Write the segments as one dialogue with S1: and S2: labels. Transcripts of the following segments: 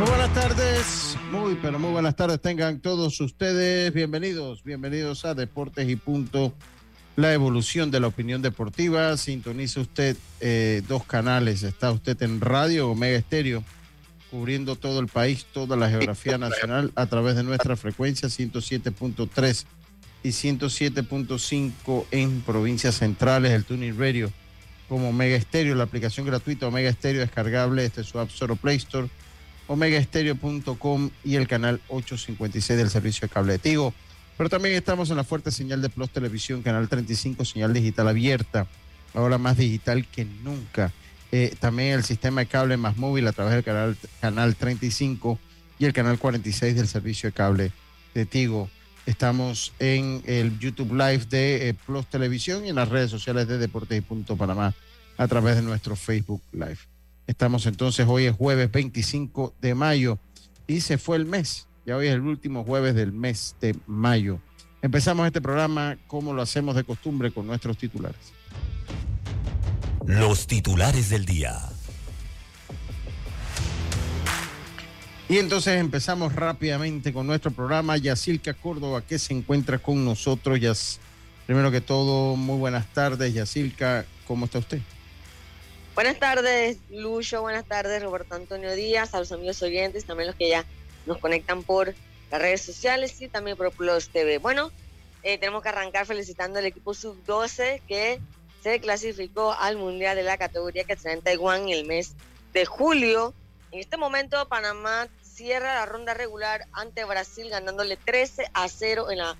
S1: Muy buenas tardes, muy pero muy buenas tardes tengan todos ustedes. Bienvenidos, bienvenidos a Deportes y Punto, la evolución de la opinión deportiva. Sintoniza usted eh, dos canales, está usted en Radio Omega Estéreo, cubriendo todo el país, toda la geografía nacional a través de nuestra frecuencia 107.3 y 107.5 en provincias centrales, el Tuning Radio como Omega Estéreo, la aplicación gratuita Omega Estéreo descargable desde su App Store o Play Store omegaestereo.com y el canal 856 del servicio de cable de Tigo. Pero también estamos en la fuerte señal de Plus Televisión, canal 35, señal digital abierta, ahora más digital que nunca. Eh, también el sistema de cable más móvil a través del canal, canal 35 y el canal 46 del servicio de cable de Tigo. Estamos en el YouTube Live de eh, Plus Televisión y en las redes sociales de Deportes y Punto Panamá a través de nuestro Facebook Live. Estamos entonces, hoy es jueves 25 de mayo y se fue el mes. Ya hoy es el último jueves del mes de mayo. Empezamos este programa como lo hacemos de costumbre con nuestros titulares.
S2: Los titulares del día.
S1: Y entonces empezamos rápidamente con nuestro programa. Yacilca Córdoba, que se encuentra con nosotros. Primero que todo, muy buenas tardes. Yacilca, ¿cómo está usted?
S3: Buenas tardes, Lucho. Buenas tardes, Roberto Antonio Díaz, a los amigos oyentes, también los que ya nos conectan por las redes sociales y también por Plus TV. Bueno, eh, tenemos que arrancar felicitando al equipo sub-12 que se clasificó al Mundial de la categoría que será en Taiwán el mes de julio. En este momento, Panamá cierra la ronda regular ante Brasil ganándole 13 a 0 en la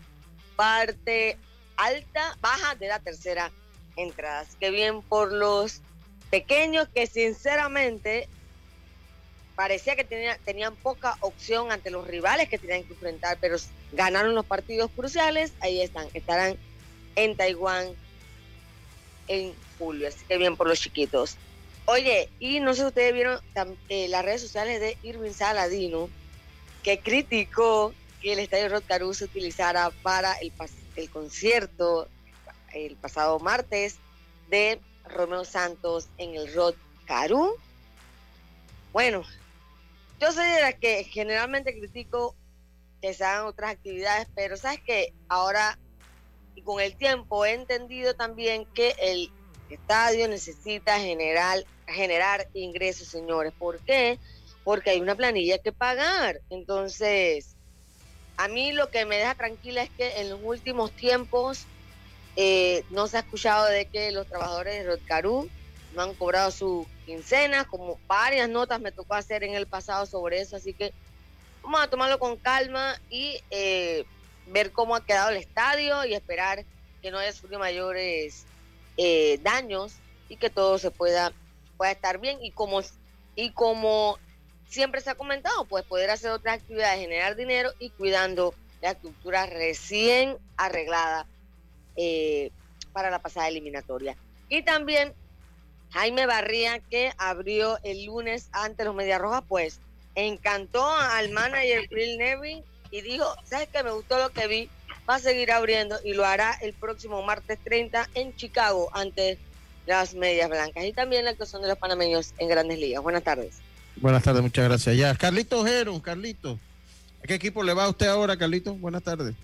S3: parte alta, baja de la tercera entrada. Así bien por los pequeños que sinceramente parecía que tenía, tenían poca opción ante los rivales que tenían que enfrentar, pero ganaron los partidos cruciales, ahí están, estarán en Taiwán en julio, así que bien por los chiquitos. Oye, y no sé si ustedes vieron eh, las redes sociales de Irving Saladino, que criticó que el estadio Rod se utilizara para el, el concierto el pasado martes de Romeo Santos en el Rod Caru. Bueno, yo soy de la que generalmente critico que se hagan otras actividades, pero sabes que ahora y con el tiempo he entendido también que el estadio necesita generar, generar ingresos, señores. ¿Por qué? Porque hay una planilla que pagar. Entonces, a mí lo que me deja tranquila es que en los últimos tiempos eh, no se ha escuchado de que los trabajadores de Rodcarú no han cobrado su quincena, como varias notas me tocó hacer en el pasado sobre eso, así que vamos a tomarlo con calma y eh, ver cómo ha quedado el estadio y esperar que no haya sufrido mayores eh, daños y que todo se pueda, pueda estar bien. Y como, y como siempre se ha comentado, pues poder hacer otras actividades, generar dinero y cuidando la estructura recién arreglada eh, para la pasada eliminatoria. Y también Jaime Barría, que abrió el lunes ante los Media Rojas, pues encantó al manager Bill Neville y dijo, ¿sabes que Me gustó lo que vi, va a seguir abriendo y lo hará el próximo martes 30 en Chicago ante las Medias Blancas y también la actuación de los panameños en Grandes Ligas. Buenas tardes.
S1: Buenas tardes, muchas gracias. Ya, Carlito Ojero, Carlito. ¿A qué equipo le va a usted ahora, Carlito? Buenas tardes.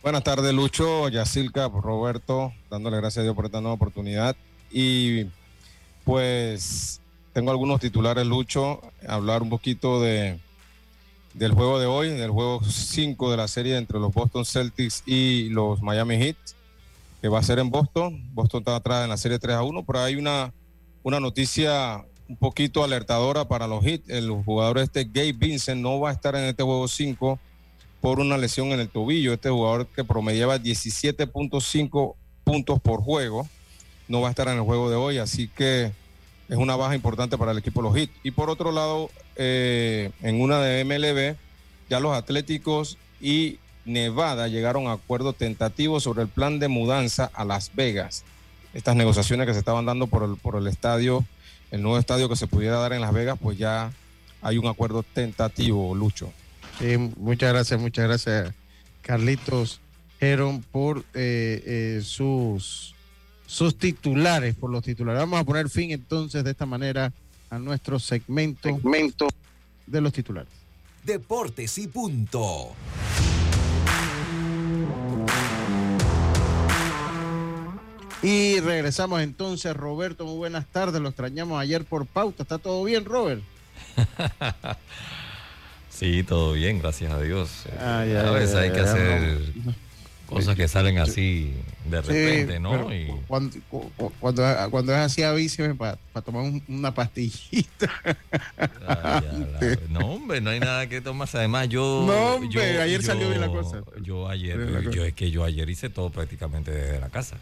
S4: Buenas tardes, Lucho, Yacilca, Roberto, dándole gracias a Dios por esta nueva oportunidad. Y pues tengo algunos titulares, Lucho, hablar un poquito de, del juego de hoy, del juego 5 de la serie entre los Boston Celtics y los Miami Heat, que va a ser en Boston. Boston está atrás en la serie 3 a 1, pero hay una, una noticia un poquito alertadora para los Heat. El jugador este, Gabe Vincent, no va a estar en este juego 5 por una lesión en el tobillo. Este jugador que promediaba 17.5 puntos por juego, no va a estar en el juego de hoy, así que es una baja importante para el equipo de los Heat. Y por otro lado, eh, en una de MLB, ya los Atléticos y Nevada llegaron a acuerdo tentativo sobre el plan de mudanza a Las Vegas. Estas negociaciones que se estaban dando por el, por el estadio, el nuevo estadio que se pudiera dar en Las Vegas, pues ya hay un acuerdo tentativo, Lucho.
S1: Sí, muchas gracias, muchas gracias, Carlitos Heron, por eh, eh, sus, sus titulares, por los titulares. Vamos a poner fin entonces de esta manera a nuestro segmento, segmento de los titulares.
S5: Deportes y punto.
S1: Y regresamos entonces, Roberto, muy buenas tardes, lo extrañamos ayer por pauta, ¿está todo bien, Robert?
S6: Sí, todo bien, gracias a Dios. a veces hay que hacer cosas que salen así de repente, ¿no? Y...
S1: Cuando, cuando, cuando, es así, avíseme para tomar una pastillita.
S6: no, hombre, no hay nada que tomar. Además, yo.
S1: No, hombre, ayer salió bien la cosa.
S6: Yo ayer, yo, es que yo ayer hice todo prácticamente desde la casa.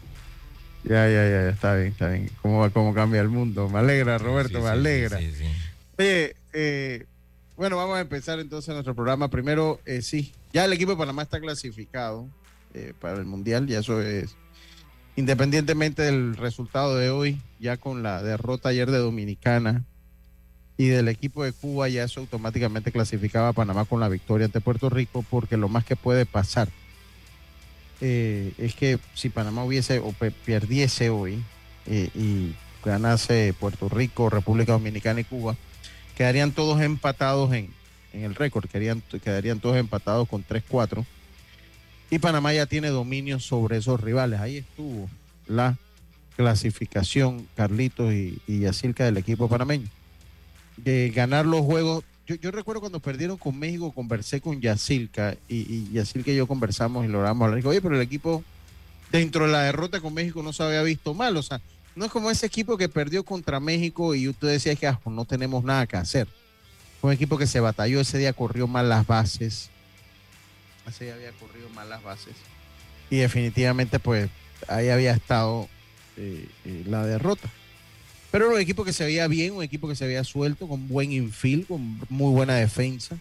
S1: Ya, ya, ya, está bien, está bien. ¿Cómo, cómo cambia el mundo? Me alegra, Roberto, me alegra. Oye, eh bueno, vamos a empezar entonces nuestro programa. Primero, eh, sí, ya el equipo de Panamá está clasificado eh, para el Mundial, ya eso es, independientemente del resultado de hoy, ya con la derrota ayer de Dominicana y del equipo de Cuba, ya eso automáticamente clasificaba a Panamá con la victoria ante Puerto Rico, porque lo más que puede pasar eh, es que si Panamá hubiese o perdiese hoy y ganase Puerto Rico, República Dominicana y Cuba, quedarían todos empatados en, el récord, quedarían, quedarían todos empatados con 3-4. Y Panamá ya tiene dominio sobre esos rivales. Ahí estuvo la clasificación, Carlitos y, y Yacirca del equipo panameño. De ganar los juegos. Yo, recuerdo cuando perdieron con México, conversé con Yacirca y, y Yacirca y yo conversamos y logramos hablar. Oye, pero el equipo dentro de la derrota con México no se había visto mal. O sea, no es como ese equipo que perdió contra México y usted decía que ah, no tenemos nada que hacer. Fue un equipo que se batalló, ese día corrió mal las bases. Ese día había corrido mal las bases. Y definitivamente, pues, ahí había estado eh, eh, la derrota. Pero un equipo que se veía bien, un equipo que se veía suelto, con buen infield, con muy buena defensa.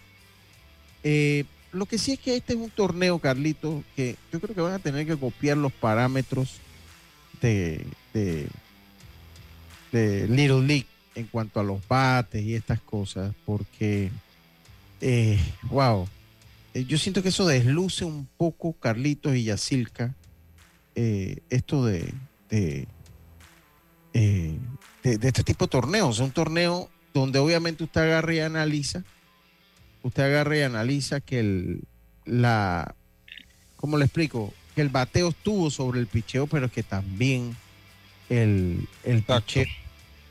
S1: Eh, lo que sí es que este es un torneo, Carlito, que yo creo que van a tener que copiar los parámetros de, de Little League en cuanto a los bates y estas cosas, porque, eh, wow, eh, yo siento que eso desluce un poco Carlitos y Yacilca, eh, esto de, de, de, este tipo de torneos. un torneo donde obviamente usted agarra y analiza, usted agarra y analiza que el, la, ¿cómo le explico? Que el bateo estuvo sobre el picheo, pero que también el, el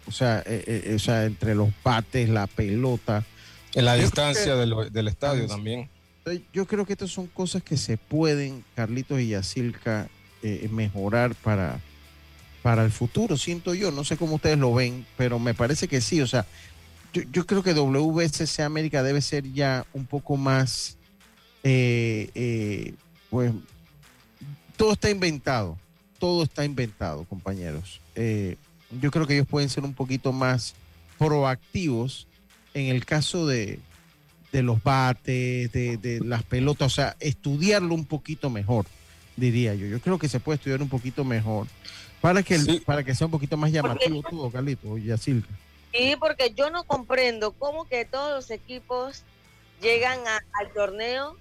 S1: o sea, eh, eh, o sea, entre los bates, la pelota.
S4: En la distancia del, estadio también.
S1: Yo creo que estas son cosas que se pueden, Carlitos y Yacilca, eh, mejorar para, para el futuro, siento yo. No sé cómo ustedes lo ven, pero me parece que sí. O sea, yo, yo creo que WSC América debe ser ya un poco más, pues, todo está inventado todo está inventado, compañeros. Eh, yo creo que ellos pueden ser un poquito más proactivos en el caso de, los bates, de, las pelotas, o sea, estudiarlo un poquito mejor, diría yo. Yo creo que se puede estudiar un poquito mejor para que, para que sea un poquito más llamativo todo, Carlito, Yacilca.
S3: Sí, porque yo no comprendo cómo que todos los equipos llegan al torneo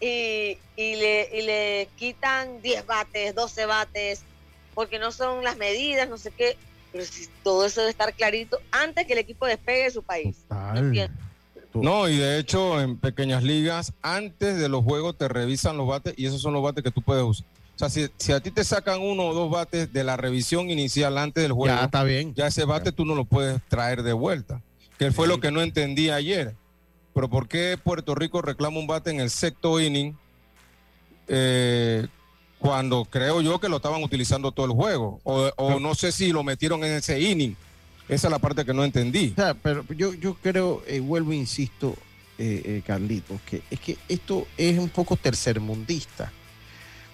S3: y, y, le, y le quitan 10 bates, 12 bates, porque no son las medidas, no sé qué. Pero si todo eso debe estar clarito antes que el equipo despegue de su país.
S4: No, y de hecho en pequeñas ligas, antes de los juegos te revisan los bates y esos son los bates que tú puedes usar. O sea, si, si a ti te sacan uno o dos bates de la revisión inicial antes del juego,
S1: ya está bien.
S4: Ya ese bate tú no lo puedes traer de vuelta. Que fue lo que no entendí ayer pero ¿por qué Puerto Rico reclama un bate en el sexto inning eh, cuando creo yo que lo estaban utilizando todo el juego? O, no sé si lo metieron en ese inning. Esa es la parte que no entendí.
S1: pero yo, yo creo, eh, vuelvo, insisto, eh, eh, Carlitos, que es que esto es un poco tercermundista.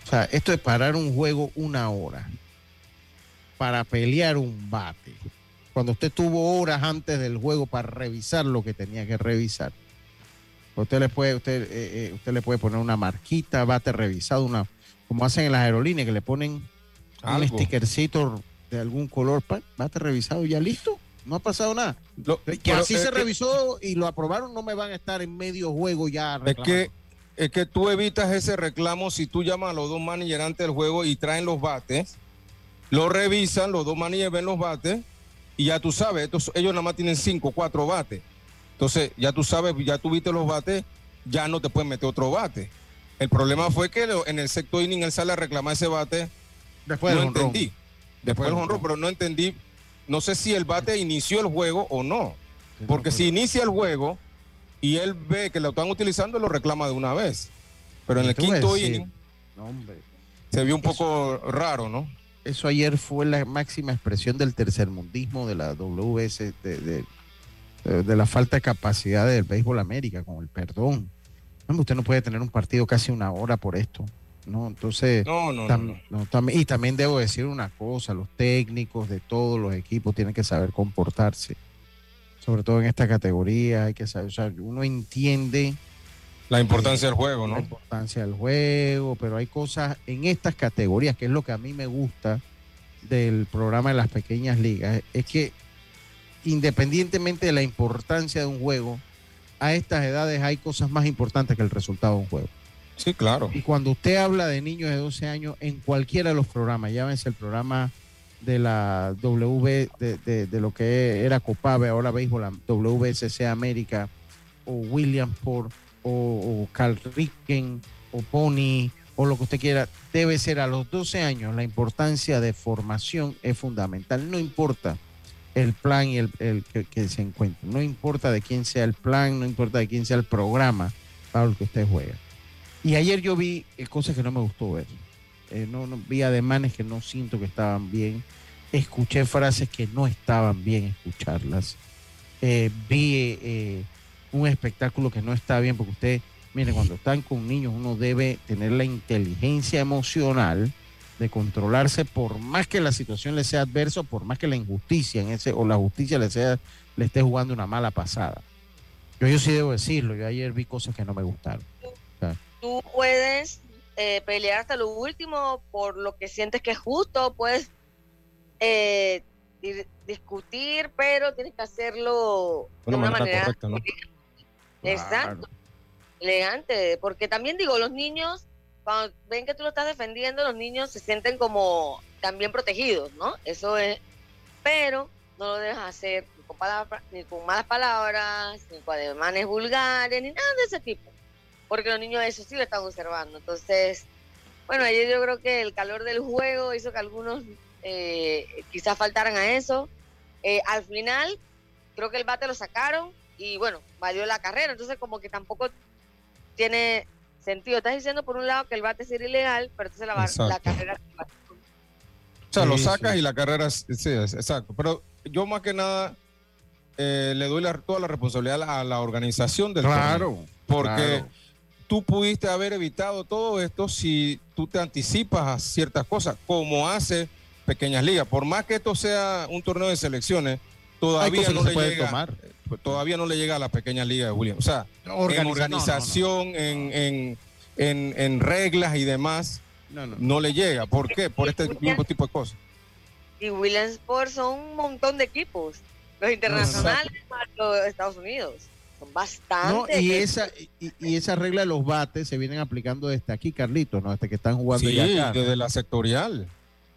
S1: O sea, esto de parar un juego una hora para pelear un bate. Cuando usted tuvo horas antes del juego para revisar lo que tenía que revisar. Usted le puede, usted, eh, usted le puede poner una marquita, bate revisado, una, como hacen en las aerolíneas, que le ponen un stickercito de algún color, bate revisado, ya listo no ha pasado nada. que así se revisó y lo aprobaron, no me van a estar en medio juego ya.
S4: Es que, es que tú evitas ese reclamo si tú llamas a los dos managers antes del juego y traen los bates, lo revisan, los dos managers ven los bates y ya tú sabes, ellos nada más tienen cinco, cuatro bates. Entonces, ya tú sabes, ya tuviste los bates, ya no te pueden meter otro bate. El problema fue que en el sexto inning él sale a reclamar ese bate.
S1: Después no
S4: entendí. Después, del honro, pero no entendí no sé si el bate inició el juego o no. Porque si inicia el juego y él ve que lo están utilizando, lo reclama de una vez. Pero en el quinto inning se vio un poco raro, ¿no?
S1: Eso ayer fue la máxima expresión del tercermundismo de la WS, de, de, la falta de capacidad del béisbol América, con el perdón. usted no puede tener un partido casi una hora por esto. ¿no? Entonces,
S4: no, no,
S1: no, y también debo decir una cosa, los técnicos de todos los equipos tienen que saber comportarse, sobre todo en esta categoría, hay que saber, o sea, uno entiende
S4: la importancia del juego, ¿no?
S1: La importancia del juego, pero hay cosas en estas categorías, que es lo que a mí me gusta del programa de las pequeñas ligas, es que independientemente de la importancia de un juego, a estas edades hay cosas más importantes que el resultado de un juego.
S4: Sí, claro.
S1: Y cuando usted habla de niños de 12 años en cualquiera de los programas, llámese el programa de la W, de, lo que era Copave, ahora béisbol, WSC América, o Williamsport, o, o Carl Ricken, o Pony, o lo que usted quiera, debe ser a los 12 años. La importancia de formación es fundamental. No importa el plan y el, que, que, se encuentre. No importa de quién sea el plan, no importa de quién sea el programa para el que usted juega. Y ayer yo vi eh, cosas que no me gustó ver. Eh, no, vi ademanes que no siento que estaban bien. Escuché frases que no estaban bien escucharlas. Eh, vi un espectáculo que no está bien porque usted, mire, cuando están con niños uno debe tener la inteligencia emocional de controlarse por más que la situación le sea adversa, por más que la injusticia en ese o la justicia le sea le esté jugando una mala pasada. Yo, yo sí debo decirlo, yo ayer vi cosas que no me gustaron.
S3: Tú puedes eh, pelear hasta lo último por lo que sientes que es justo, puedes eh, discutir, pero tienes que hacerlo de una manera, exacto, elegante, porque también digo, los niños, cuando ven que tú lo estás defendiendo, los niños se sienten como también protegidos, ¿no? Eso es, pero no lo dejas hacer ni con, palabras, ni con malas palabras, ni con ademanes vulgares, ni nada de ese tipo porque los niños eso sí lo están observando. Entonces, bueno, ayer yo creo que el calor del juego hizo que algunos eh, quizás faltaran a eso. Eh, al final, creo que el bate lo sacaron y bueno, valió la carrera. Entonces, como que tampoco tiene sentido. Estás diciendo por un lado que el bate es ilegal, pero entonces la, la carrera.
S4: O sea, lo sacas y la carrera, sí, exacto. Pero yo más que nada eh, le doy toda la responsabilidad a la organización del
S1: Claro.
S4: porque tú pudiste haber evitado todo esto si tú te anticipas a ciertas cosas, como hace Pequeñas Ligas. Por más que esto sea un torneo de selecciones, todavía no, le llega, pues, todavía no le llega a la Pequeña Liga de William. O sea, en organización, en, en, reglas y demás, no, le llega. ¿Por qué? Por este mismo tipo de cosas.
S3: Y Williamsport son un montón de equipos, los internacionales los Estados Unidos bastante.
S1: y, esa, y, esa regla de los bates se vienen aplicando desde aquí, Carlitos, ¿no? Hasta que están jugando
S4: sí, desde la sectorial.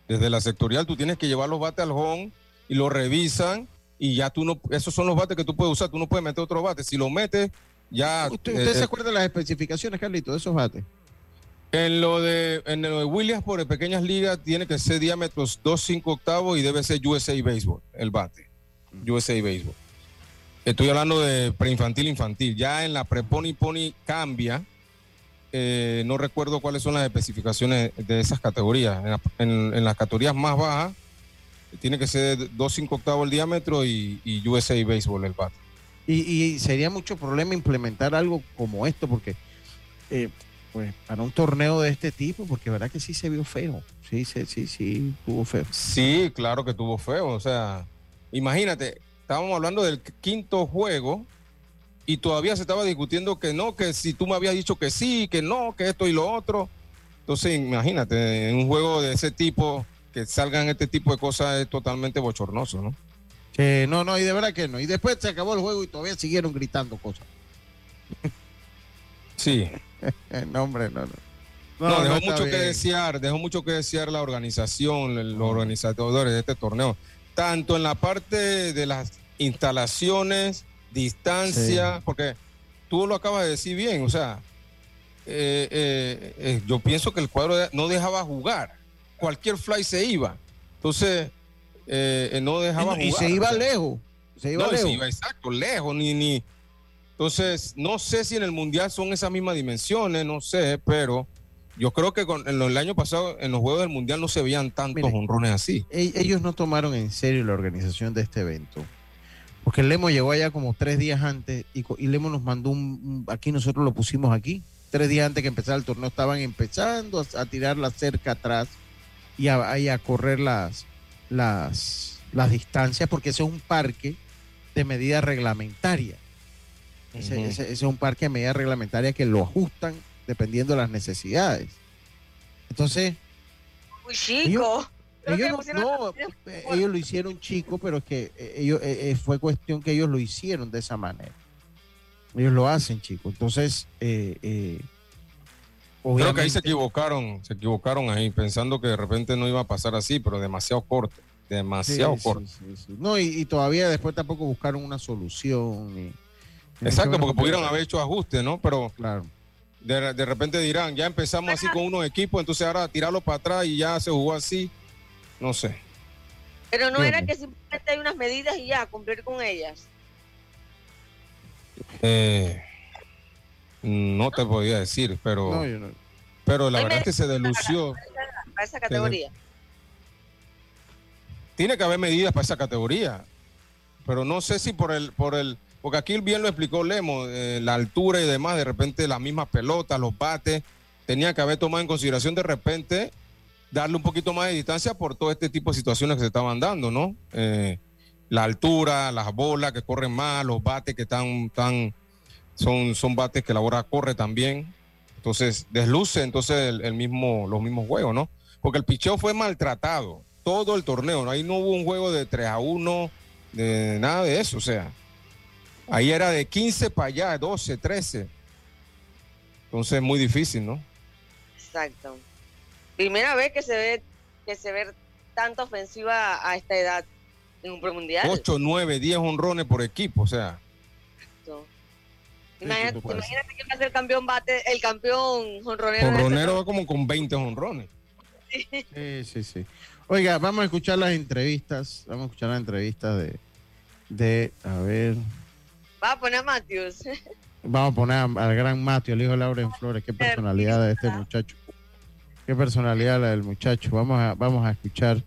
S4: Desde la sectorial tú tienes que llevar los bates al home y lo revisan y ya tú no, esos son los bates que tú puedes usar, tú no puedes meter otro bate. Si lo metes, ya...
S1: ¿Usted, usted se eh, acuerda de las especificaciones, Carlitos, de esos bates?
S4: En lo de, en lo de Williams por pequeñas ligas tiene que ser diámetros 2, 5 octavos y debe ser USA Baseball, el bate. USA Baseball. Estoy hablando de preinfantil infantil. Ya en la preponi pony cambia. Eh, no recuerdo cuáles son las especificaciones de esas categorías. En, las categorías más bajas tiene que ser 2,5 octavos el diámetro y, USA Baseball el bat.
S1: Y, sería mucho problema implementar algo como esto, porque eh, pues para un torneo de este tipo, porque verdad que sí se vio feo. Sí, sí, sí, sí, tuvo feo.
S4: Sí, claro que tuvo feo. O sea, imagínate, estábamos hablando del quinto juego y todavía se estaba discutiendo que no, que si tú me habías dicho que sí, que no, que esto y lo otro. Entonces, imagínate, en un juego de ese tipo, que salgan este tipo de cosas es totalmente bochornoso, ¿no?
S1: no, no, y de verdad que no. Y después se acabó el juego y todavía siguieron gritando cosas.
S4: Sí.
S1: no, hombre, no,
S4: no. No, dejó mucho que desear, dejó mucho que desear la organización, los organizadores de este torneo, tanto en la parte de las instalaciones, distancia, porque tú lo acabas de decir bien, o sea, eh, eh, eh, yo pienso que el cuadro no dejaba jugar, cualquier fly se iba, entonces no dejaba
S1: jugar. Y se iba lejos, se iba lejos.
S4: exacto, lejos, ni, ni. Entonces, no sé si en el Mundial son esas mismas dimensiones, no sé, pero yo creo que con, en el año pasado en los Juegos del Mundial no se veían tantos honrones así.
S1: E, ellos no tomaron en serio la organización de este evento. Porque Lemo llegó allá como tres días antes y, Lemo nos mandó un, Aquí nosotros lo pusimos aquí. Tres días antes que empezara el torneo estaban empezando a, tirar la cerca atrás y a, correr las, las, las distancias porque ese es un parque de medida reglamentaria. Ese, es un parque de medida reglamentaria que lo ajustan dependiendo de las necesidades. Entonces...
S3: Muy chico.
S1: Ellos, no, eh, ellos lo hicieron chico, pero es que eh, ellos, eh, fue cuestión que ellos lo hicieron de esa manera. Ellos lo hacen, chico. Entonces,
S4: Creo que ahí se equivocaron, se equivocaron ahí, pensando que de repente no iba a pasar así, pero demasiado corto, demasiado corto.
S1: no, y, todavía después tampoco buscaron una solución.
S4: Exacto, porque pudieron haber hecho ajustes, ¿no? Pero claro. de, de repente dirán, ya empezamos así con unos equipos, entonces ahora tirarlo para atrás y ya se jugó así. No sé.
S3: Pero no era que simplemente hay unas medidas y ya, cumplir con ellas.
S4: Eh, no te podía decir, pero, pero la verdad es que se delució.
S3: Para esa categoría.
S4: Tiene que haber medidas para esa categoría, pero no sé si por el, por el, porque aquí bien lo explicó Lemo, eh, la altura y demás, de repente las mismas pelotas, los bates, tenía que haber tomado en consideración de repente darle un poquito más de distancia por todo este tipo de situaciones que se estaban dando, ¿no? Eh, la altura, las bolas que corren más, los bates que están, tan, son, son bates que la bola corre también. Entonces, desluce entonces el, mismo, los mismos juegos, ¿no? Porque el picheo fue maltratado todo el torneo, ¿no? Ahí no hubo un juego de 3 a 1, de nada de eso, o sea, ahí era de 15 para allá, 12, 13. Entonces, muy difícil, ¿no?
S3: Exacto primera vez que se ve que se ve tanta ofensiva a esta edad en un premundial.
S4: 8, 9, 10 honrones por equipo, o sea.
S3: Imagínate, imagínate que va a ser el campeón bate, el campeón honronero.
S4: Honronero va como con 20 honrones.
S1: Sí, sí, sí. Oiga, vamos a escuchar las entrevistas. Vamos a escuchar las entrevistas de, de a ver.
S3: Va a poner a Matthews.
S1: Vamos a poner al gran Matthew, el hijo de Laura en Flores. Qué personalidad de este muchacho. Qué personalidad la del muchacho. Vamos a, vamos a escuchar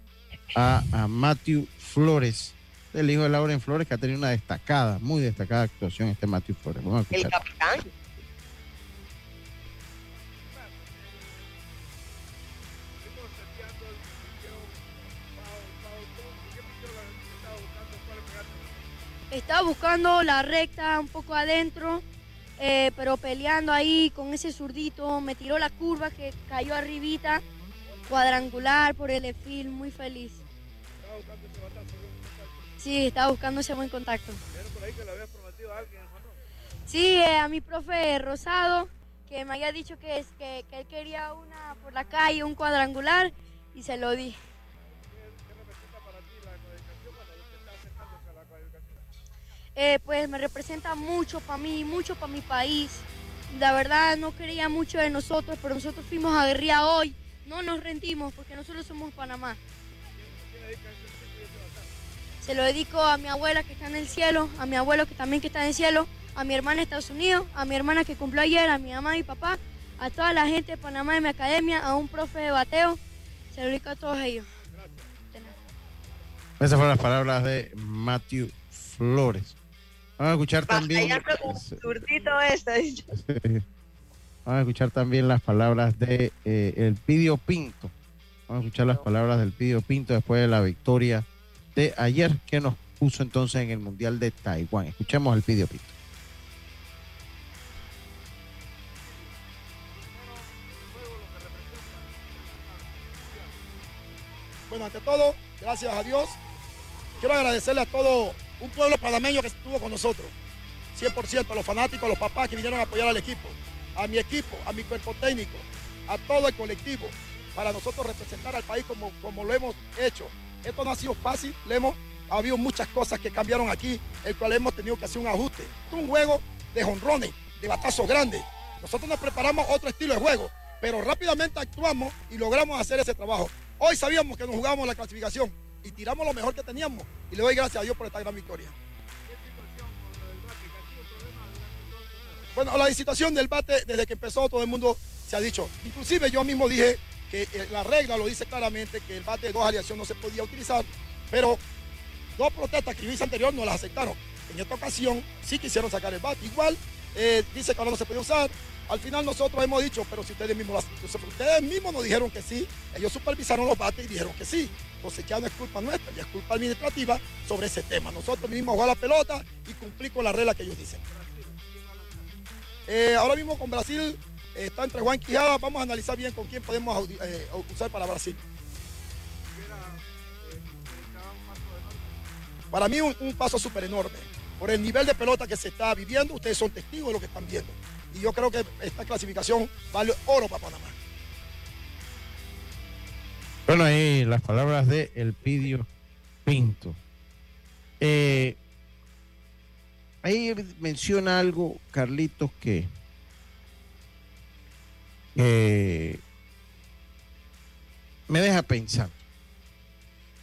S1: a, a Matthew Flores, el hijo de Lauren Flores, que ha tenido una destacada, muy destacada actuación este Matthew Flores. Vamos a escuchar. El capitán.
S7: Estaba buscando la recta un poco adentro eh, pero peleando ahí con ese zurdito, me tiró la curva que cayó arribita, cuadrangular por el efil, muy feliz. ¿Estaba buscando ese batazo? Sí, estaba buscando ese buen contacto. por ahí que le había prometido a alguien Sí, eh, a mi profe Rosado, que me había dicho que, es, que, que él quería una por la calle, un cuadrangular, y se lo di. Eh, pues me representa mucho para mí, mucho para mi país. La verdad no quería mucho de nosotros, pero nosotros fuimos a guerrilla hoy. No nos rendimos porque nosotros somos Panamá. Se lo dedico a mi abuela que está en el cielo, a mi abuelo que también que está en el cielo, a mi hermana de Estados Unidos, a mi hermana que cumplió ayer, a mi mamá y papá, a toda la gente de Panamá de mi academia, a un profe de bateo. Se lo dedico a todos ellos.
S1: Esas fueron las palabras de Matthew Flores. Vamos a escuchar también. Vamos a escuchar también las palabras de eh, el Pidio Pinto. Vamos a escuchar las palabras del Pidio Pinto después de la victoria de ayer que nos puso entonces en el Mundial de Taiwán. Escuchemos al Pidio Pinto.
S8: Bueno, ante todo, gracias a Dios, quiero agradecerle a todo un pueblo panameño que estuvo con nosotros. 100% a los fanáticos, a los papás que vinieron a apoyar al equipo, a mi equipo, a mi cuerpo técnico, a todo el colectivo, para nosotros representar al país como, como lo hemos hecho. Esto no ha sido fácil, le hemos, ha habido muchas cosas que cambiaron aquí, el cual hemos tenido que hacer un ajuste. Es un juego de jonrones, de batazos grandes. Nosotros nos preparamos otro estilo de juego, pero rápidamente actuamos y logramos hacer ese trabajo. Hoy sabíamos que nos jugábamos la clasificación y tiramos lo mejor que teníamos y le doy gracias a Dios por esta gran victoria. Bueno, la situación del bate, desde que empezó todo el mundo se ha dicho. Inclusive yo mismo dije que eh, la regla lo dice claramente que el bate de dos aleaciones no se podía utilizar, pero dos protestas que hice anterior no las aceptaron. En esta ocasión sí quisieron sacar el bate. Igual eh, dice que ahora no se puede usar. Al final nosotros hemos dicho, pero si ustedes mismos, ustedes mismos nos dijeron que sí, ellos supervisaron los bates y dijeron que sí. Entonces ya no es culpa nuestra, ya es culpa administrativa sobre ese tema. Nosotros mismos jugar la pelota y cumplir con la regla que ellos dicen. Eh, ahora mismo con Brasil está entre Juan Quijada. Vamos a analizar bien con quién podemos eh, usar para Brasil. Para mí un, paso súper enorme. Por el nivel de pelota que se está viviendo, ustedes son testigos de lo que están viendo. Y yo creo que esta clasificación vale oro para Panamá.
S1: Bueno, ahí las palabras de Elpidio Pinto. Eh, ahí menciona algo, Carlitos, que me deja pensar.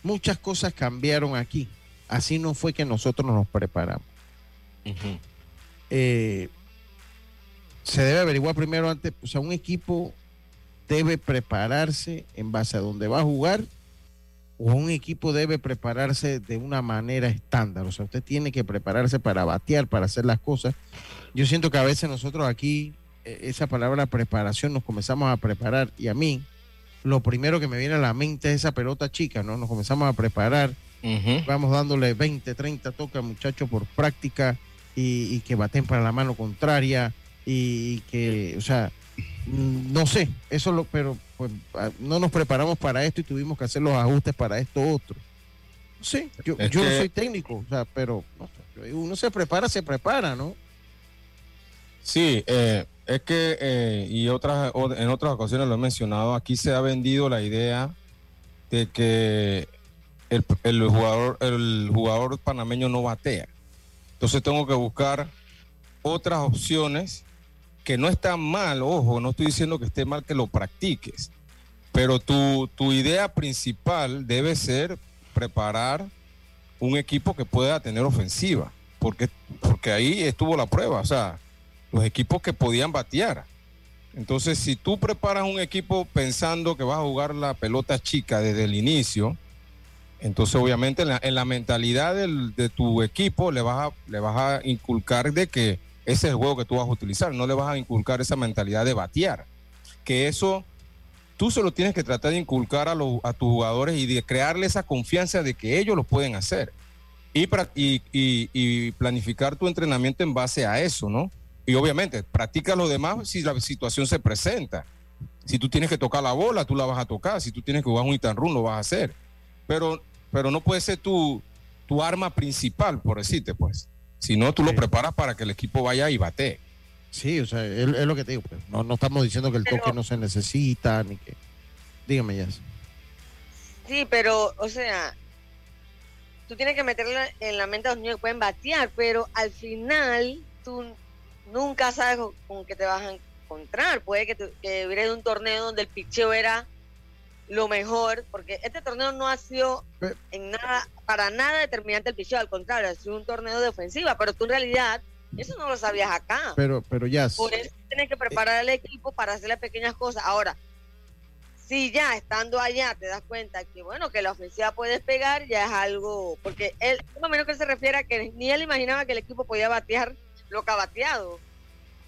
S1: Muchas cosas cambiaron aquí. Así no fue que nosotros nos preparamos. Eh, se debe averiguar primero antes, o sea, un equipo debe prepararse en base a dónde va a jugar o un equipo debe prepararse de una manera estándar. O sea, usted tiene que prepararse para batear, para hacer las cosas. Yo siento que a veces nosotros aquí, esa palabra preparación, nos comenzamos a preparar y a mí, lo primero que me viene a la mente es esa pelota chica, ¿no? Nos comenzamos a preparar, vamos dándole 20, 30 toques muchachos por práctica y, y que baten para la mano contraria y que, o sea, Mm, no sé, eso lo, pero pues, ah, no nos preparamos para esto y tuvimos que hacer los ajustes para esto otro. Sí, yo, yo no soy técnico, o sea, pero uno se prepara, se prepara, ¿no?
S4: Sí, eh, es que, eh, y otras, en otras ocasiones lo he mencionado, aquí se ha vendido la idea de que el, el, jugador, el jugador panameño no batea. Entonces tengo que buscar otras opciones que no está mal, ojo, no estoy diciendo que esté mal que lo practiques, pero tu, tu idea principal debe ser preparar un equipo que pueda tener ofensiva, porque, porque ahí estuvo la prueba, o sea, los equipos que podían batear. Entonces, si tú preparas un equipo pensando que vas a jugar la pelota chica desde el inicio, entonces obviamente en la, mentalidad de tu equipo le vas, a, le vas a inculcar de que ese es el juego que tú vas a utilizar. No le vas a inculcar esa mentalidad de batear. Que eso tú solo tienes que tratar de inculcar a, a tus jugadores y de crearle esa confianza de que ellos lo pueden hacer. Y, y, planificar tu entrenamiento en base a eso, ¿no? Y obviamente, practica lo demás si la situación se presenta. Si tú tienes que tocar la bola, tú la vas a tocar. Si tú tienes que jugar un hit run, lo vas a hacer. Pero, pero no puede ser tu, tu arma principal, por decirte, pues. Si no, tú lo preparas para que el equipo vaya y bate.
S1: Sí, o sea, es, lo que te digo. Pues. No, no estamos diciendo que el toque no se necesita, ni que... Dígame, ya.
S3: Sí, pero, o sea, tú tienes que meterle en la mente a los niños que pueden batear, pero al final tú nunca sabes con qué te vas a encontrar. Puede que, te, que un torneo donde el picheo era lo mejor, porque este torneo no ha sido en nada, para nada determinante el picheo, al contrario, ha sido un torneo de ofensiva, pero tú en realidad eso no lo sabías acá.
S1: Pero, pero ya.
S3: Por eso tienes que preparar al equipo para hacer las pequeñas cosas. Ahora, si ya estando allá te das cuenta que bueno que la ofensiva puede pegar ya es algo porque él más menos que se refiere a que ni él imaginaba que el equipo podía batear lo que ha bateado.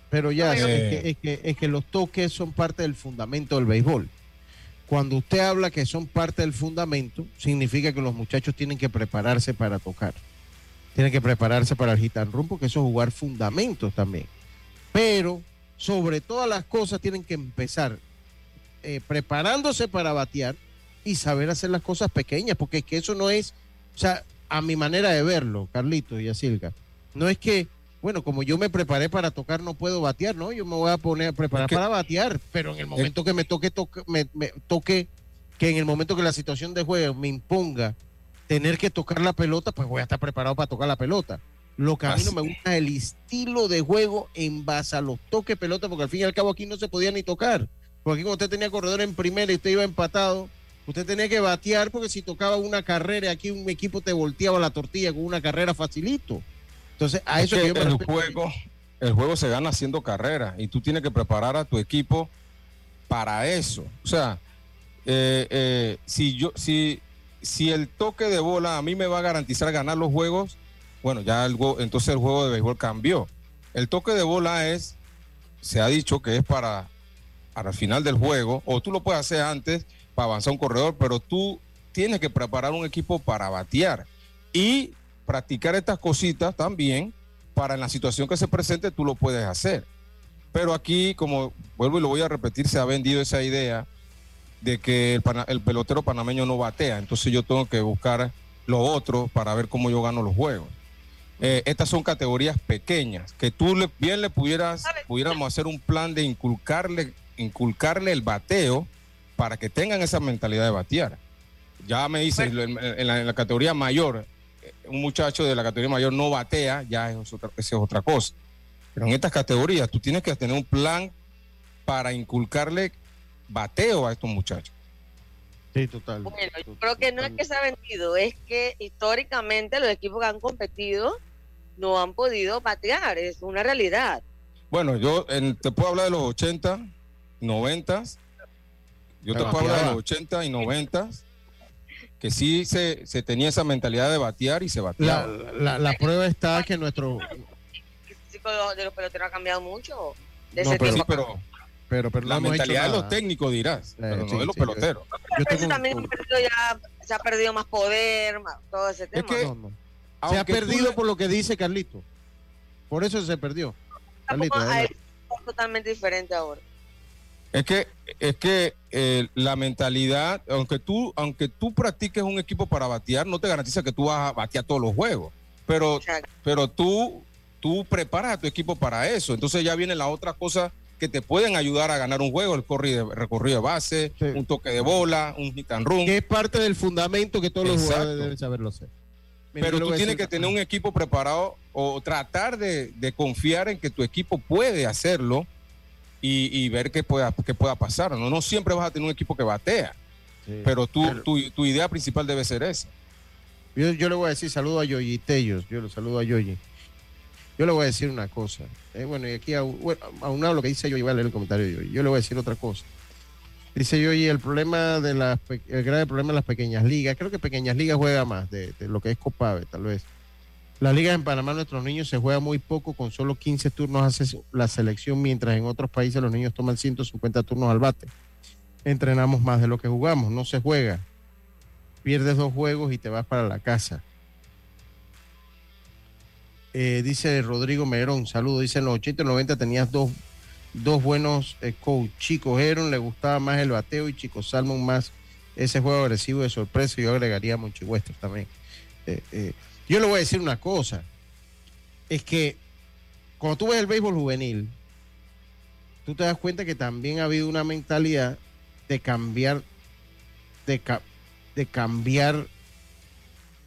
S1: Pero ya es, que, es, que, los toques son parte del fundamento del béisbol. Cuando usted habla que son parte del fundamento significa que los muchachos tienen que prepararse para tocar. Tienen que prepararse para el hit and run porque eso es jugar fundamentos también. Pero sobre todas las cosas tienen que empezar eh, preparándose para batear y saber hacer las cosas pequeñas, porque es que eso no es, o sea, a mi manera de verlo, Carlito y Asilga, no es que, bueno, como yo me preparé para tocar, no puedo batear, no, yo me voy a poner a preparar para batear, pero en el momento que me toque, toque me, toque, que en el momento que la situación de juego me imponga tener que tocar la pelota, pues voy a estar preparado para tocar la pelota. Lo que a mí no me gusta es el estilo de juego en base a los toques pelota, porque al fin y al cabo aquí no se podía ni tocar. Porque aquí cuando usted tenía corredor en primera y usted iba empatado, usted tenía que batear porque si tocaba una carrera, aquí un equipo te volteaba la tortilla con una carrera facilito. Entonces, a eso
S4: que, el juego, el juego se gana haciendo carrera y tú tienes que preparar a tu equipo para eso. O sea, eh, eh, si yo, si, si el toque de bola a mí me va a garantizar ganar los juegos, bueno, ya algo, entonces el juego de béisbol cambió. El toque de bola es, se ha dicho que es para al final del juego, o tú lo puedes hacer antes para avanzar un corredor, pero tú tienes que preparar un equipo para batear y practicar estas cositas también para en la situación que se presente tú lo puedes hacer. Pero aquí, como vuelvo y lo voy a repetir, se ha vendido esa idea de que el, pelotero panameño no batea, entonces yo tengo que buscar lo otro para ver cómo yo gano los juegos. Eh, estas son categorías pequeñas que tú le, bien le pudieras, pudiéramos hacer un plan de inculcarle inculcarle el bateo para que tengan esa mentalidad de batear. Ya me dice, en, la, categoría mayor, un muchacho de la categoría mayor no batea, ya es otra, es otra cosa. Pero en estas categorías tú tienes que tener un plan para inculcarle bateo a estos muchachos.
S1: Sí, total.
S3: Bueno, yo creo que no es que se ha vendido, es que históricamente los equipos que han competido no han podido batear, es una realidad.
S4: Bueno, yo te puedo hablar de los 80, 90, yo te puedo hablar de los 80 y 90, que sí se, se, tenía esa mentalidad de batear y se bateaba.
S1: La, la, prueba está que nuestro...
S3: El de los peloteros ha cambiado mucho.
S4: De ese pero, pero, pero, pero, la mentalidad de los técnicos dirás, eh, pero no de los peloteros.
S3: Yo también ya, se ha perdido más poder, todo ese tema.
S1: Se ha perdido por lo que dice Carlito. Por eso se perdió.
S3: Carlito, es totalmente diferente ahora.
S4: Es que, es que eh, la mentalidad, aunque tú, aunque tú practiques un equipo para batear, no te garantiza que tú vas a batear todos los juegos. Pero, pero tú, tú preparas a tu equipo para eso. Entonces ya viene la otra cosa que te pueden ayudar a ganar un juego, el recorrido de base, un toque de bola, un hit and run.
S1: Que es parte del fundamento que todos los jugadores deben saberlo hacer.
S4: pero tú tienes que tener un equipo preparado o tratar de, de confiar en que tu equipo puede hacerlo y, ver qué pueda, qué pueda pasar. ¿no? no siempre vas a tener un equipo que batea, pero, tú, tu, idea principal debe ser esa.
S1: Yo, yo, le voy a decir saludo a Yoyi Tellos, yo le saludo a Yoyi. Yo le voy a decir una cosa. Eh, bueno, y aquí a, bueno, a un lado lo que dice Yoyi, voy a leer el comentario de Yoyi. Yo le voy a decir otra cosa. Dice Yoyi, el problema de las, el grave problema de las pequeñas ligas, creo que pequeñas ligas juega más de, de lo que es Copave, tal vez. La liga en Panamá, nuestros niños se juega muy poco, con solo 15 turnos hace la selección, mientras en otros países los niños toman 150 turnos al bate. Entrenamos más de lo que jugamos, no se juega. Pierdes dos juegos y te vas para la casa. Eh, dice Rodrigo Merón, saludo, dice en los 80 y 90 tenías dos, dos buenos eh, coach. Chico Heron le gustaba más el bateo y Chico Salmon más ese juego agresivo de sorpresa. Yo agregaría a Monchi también. Eh, eh yo le voy a decir una cosa. Es que cuando tú ves el béisbol juvenil, tú te das cuenta que también ha habido una mentalidad de cambiar, de, cambiar.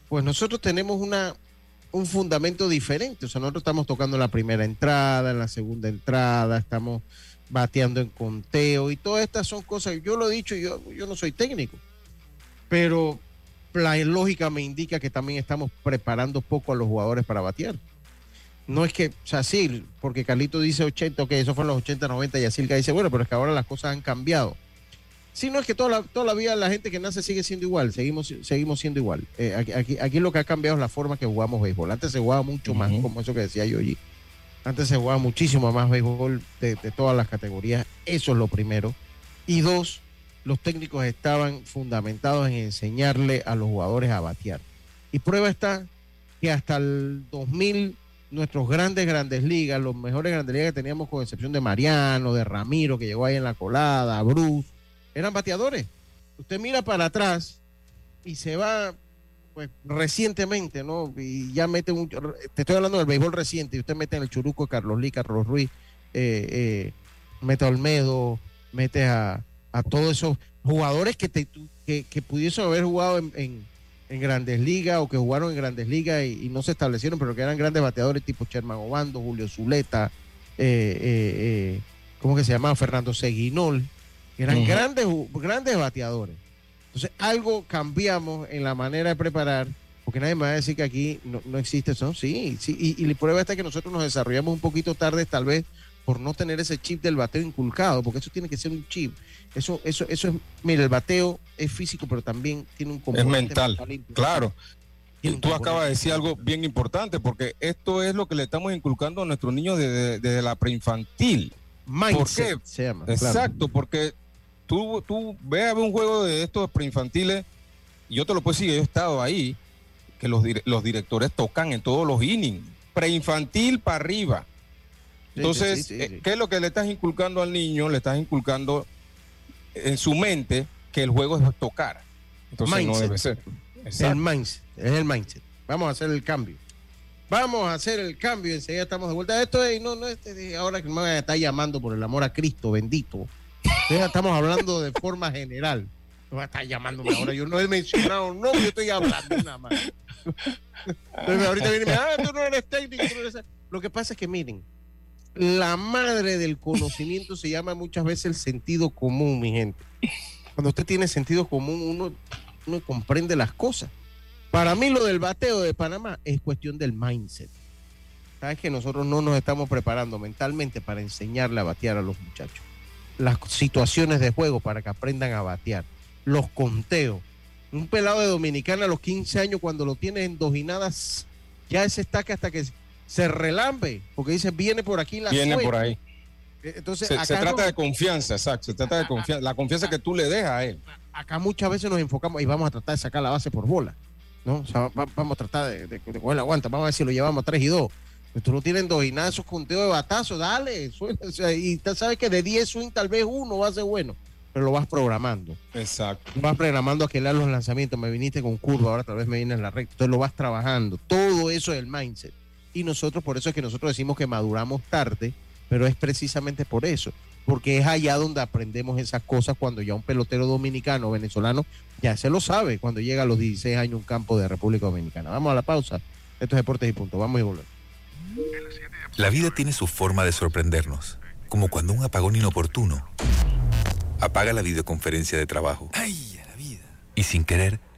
S1: Pues nosotros tenemos una, un fundamento diferente. O sea, nosotros estamos tocando la primera entrada, en la segunda entrada, estamos bateando en conteo y todas estas son cosas, yo lo he dicho, yo, yo no soy técnico, pero la lógica me indica que también estamos preparando poco a los jugadores para batear. No es que, o sea, sí, porque Carlito dice 80, ok, eso fue en los 80, 90 y Asilka dice, bueno, pero es que ahora las cosas han cambiado. Sí, no es que toda la, toda la vida la gente que nace sigue siendo igual, seguimos, seguimos siendo igual. Eh, aquí, aquí, lo que ha cambiado es la forma que jugamos béisbol. Antes se jugaba mucho más, como eso que decía yo allí. Antes se jugaba muchísimo más béisbol de, de todas las categorías. Eso es lo primero. Y dos, los técnicos estaban fundamentados en enseñarle a los jugadores a batear. Y prueba está que hasta el 2000 nuestros grandes grandes ligas, los mejores grandes ligas que teníamos con excepción de Mariano, de Ramiro, que llegó ahí en la colada, Bruce, eran bateadores. Usted mira para atrás y se va pues recientemente, ¿no? Y ya mete un... Te estoy hablando del béisbol reciente, y usted mete en el Churuco Carlos Lee, Carlos Ruiz, eh, eh, mete a Olmedo, mete a, todos esos jugadores que, te, que, pudiesen haber jugado en, grandes ligas o que jugaron en grandes ligas y, no se establecieron, pero que eran grandes bateadores tipo Sherman Obando, Julio Zuleta, eh, ¿cómo que se llamaba? Fernando Seguinol eran grandes, grandes bateadores. Entonces, algo cambiamos en la manera de preparar, porque nadie me va a decir que aquí no, existe eso. Sí, sí, y, la prueba está que nosotros nos desarrollamos un poquito tarde, tal vez por no tener ese chip del bateo inculcado, porque eso tiene que ser un chip. Eso, eso, eso es, mire, el bateo es físico, pero también tiene un
S4: componente. Es mental, claro. Tú acabas de decir algo bien importante, porque esto es lo que le estamos inculcando a nuestros niños desde, la preinfantil. ¿Por qué? Se llama, Exacto, porque tú, tú ve a ver un juego de estos preinfantiles, y yo te lo puedo decir, yo he estado ahí, que los, los directores tocan en todos los innings, preinfantil para arriba. Entonces, eh, ¿qué es lo que le estás inculcando al niño? Le estás inculcando en su mente que el juego es tocar. Entonces no debe ser.
S1: El mindset, es el mindset. Vamos a hacer el cambio. Vamos a hacer el cambio. Enseguida estamos de vuelta. Esto es, no, no, este, ahora que me está llamando por el amor a Cristo, bendito estamos hablando de forma general. No a estar llamándome ahora. Yo no he mencionado, no, yo estoy hablando nada más. Entonces, ahorita viene y me ah, tú no eres técnico. Lo que pasa es que, miren, la madre del conocimiento se llama muchas veces el sentido común, mi gente. Cuando usted tiene sentido común, uno, uno comprende las cosas. Para mí, lo del bateo de Panamá es cuestión del mindset. Sabes que nosotros no nos estamos preparando mentalmente para enseñarle a batear a los muchachos las situaciones de juego para que aprendan a batear, los conteos. Un pelado de Dominicana a los 15 años, cuando lo tiene en dos ya ese estaque hasta que se relambe, porque dice, viene por aquí la
S4: Viene por ahí. Eh, entonces, se, trata de confianza, exacto. Se trata de confianza, la confianza que tú le dejas a él.
S1: Acá muchas veces nos enfocamos y vamos a tratar de sacar la base por bola. ¿no? O sea, vamos a tratar de, de, coger la guanta. Vamos a ver si lo llevamos a 3 y 2. Tú no tienes dos y nada, esos conteos de batazo, dale. y tú sabes que de 10 swing tal vez uno va a ser bueno, pero lo vas programando.
S4: Exacto.
S1: Vas programando a que le los lanzamientos. Me viniste con curva, ahora tal vez me viene en la recta. Entonces lo vas trabajando. Todo eso es el mindset. Y nosotros, por eso es que nosotros decimos que maduramos tarde, pero es precisamente por eso. Porque es allá donde aprendemos esas cosas cuando ya un pelotero dominicano o venezolano ya se lo sabe cuando llega a los 16 años un campo de República Dominicana. Vamos a la pausa. Estos deportes y punto. Vamos y volvemos.
S9: La vida tiene su forma de sorprendernos, como cuando un apagón inoportuno apaga la videoconferencia de trabajo. ¡Ay, la vida! Y sin querer,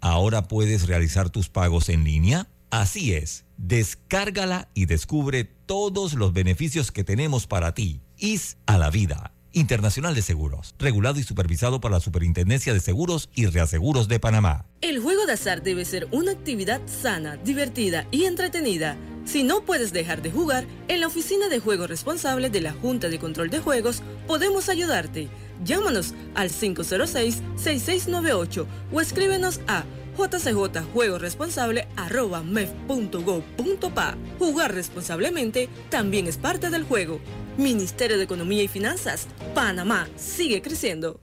S2: ahora puedes realizar tus pagos en línea? Así es, descárgala y descubre todos los beneficios que tenemos para ti. IS a la vida. Internacional de Seguros, regulado y supervisado por la Superintendencia de Seguros y Reaseguros de Panamá.
S10: El juego de azar debe ser una actividad sana, divertida y entretenida. Si no puedes dejar de jugar, en la oficina de juego responsable de la Junta de Control de Juegos podemos ayudarte. Llámanos al 506-6698 o escríbenos a jcjjuegoresponsable.mef.gov.pa. Jugar responsablemente también es parte del juego. Ministerio de Economía y Finanzas, Panamá sigue creciendo.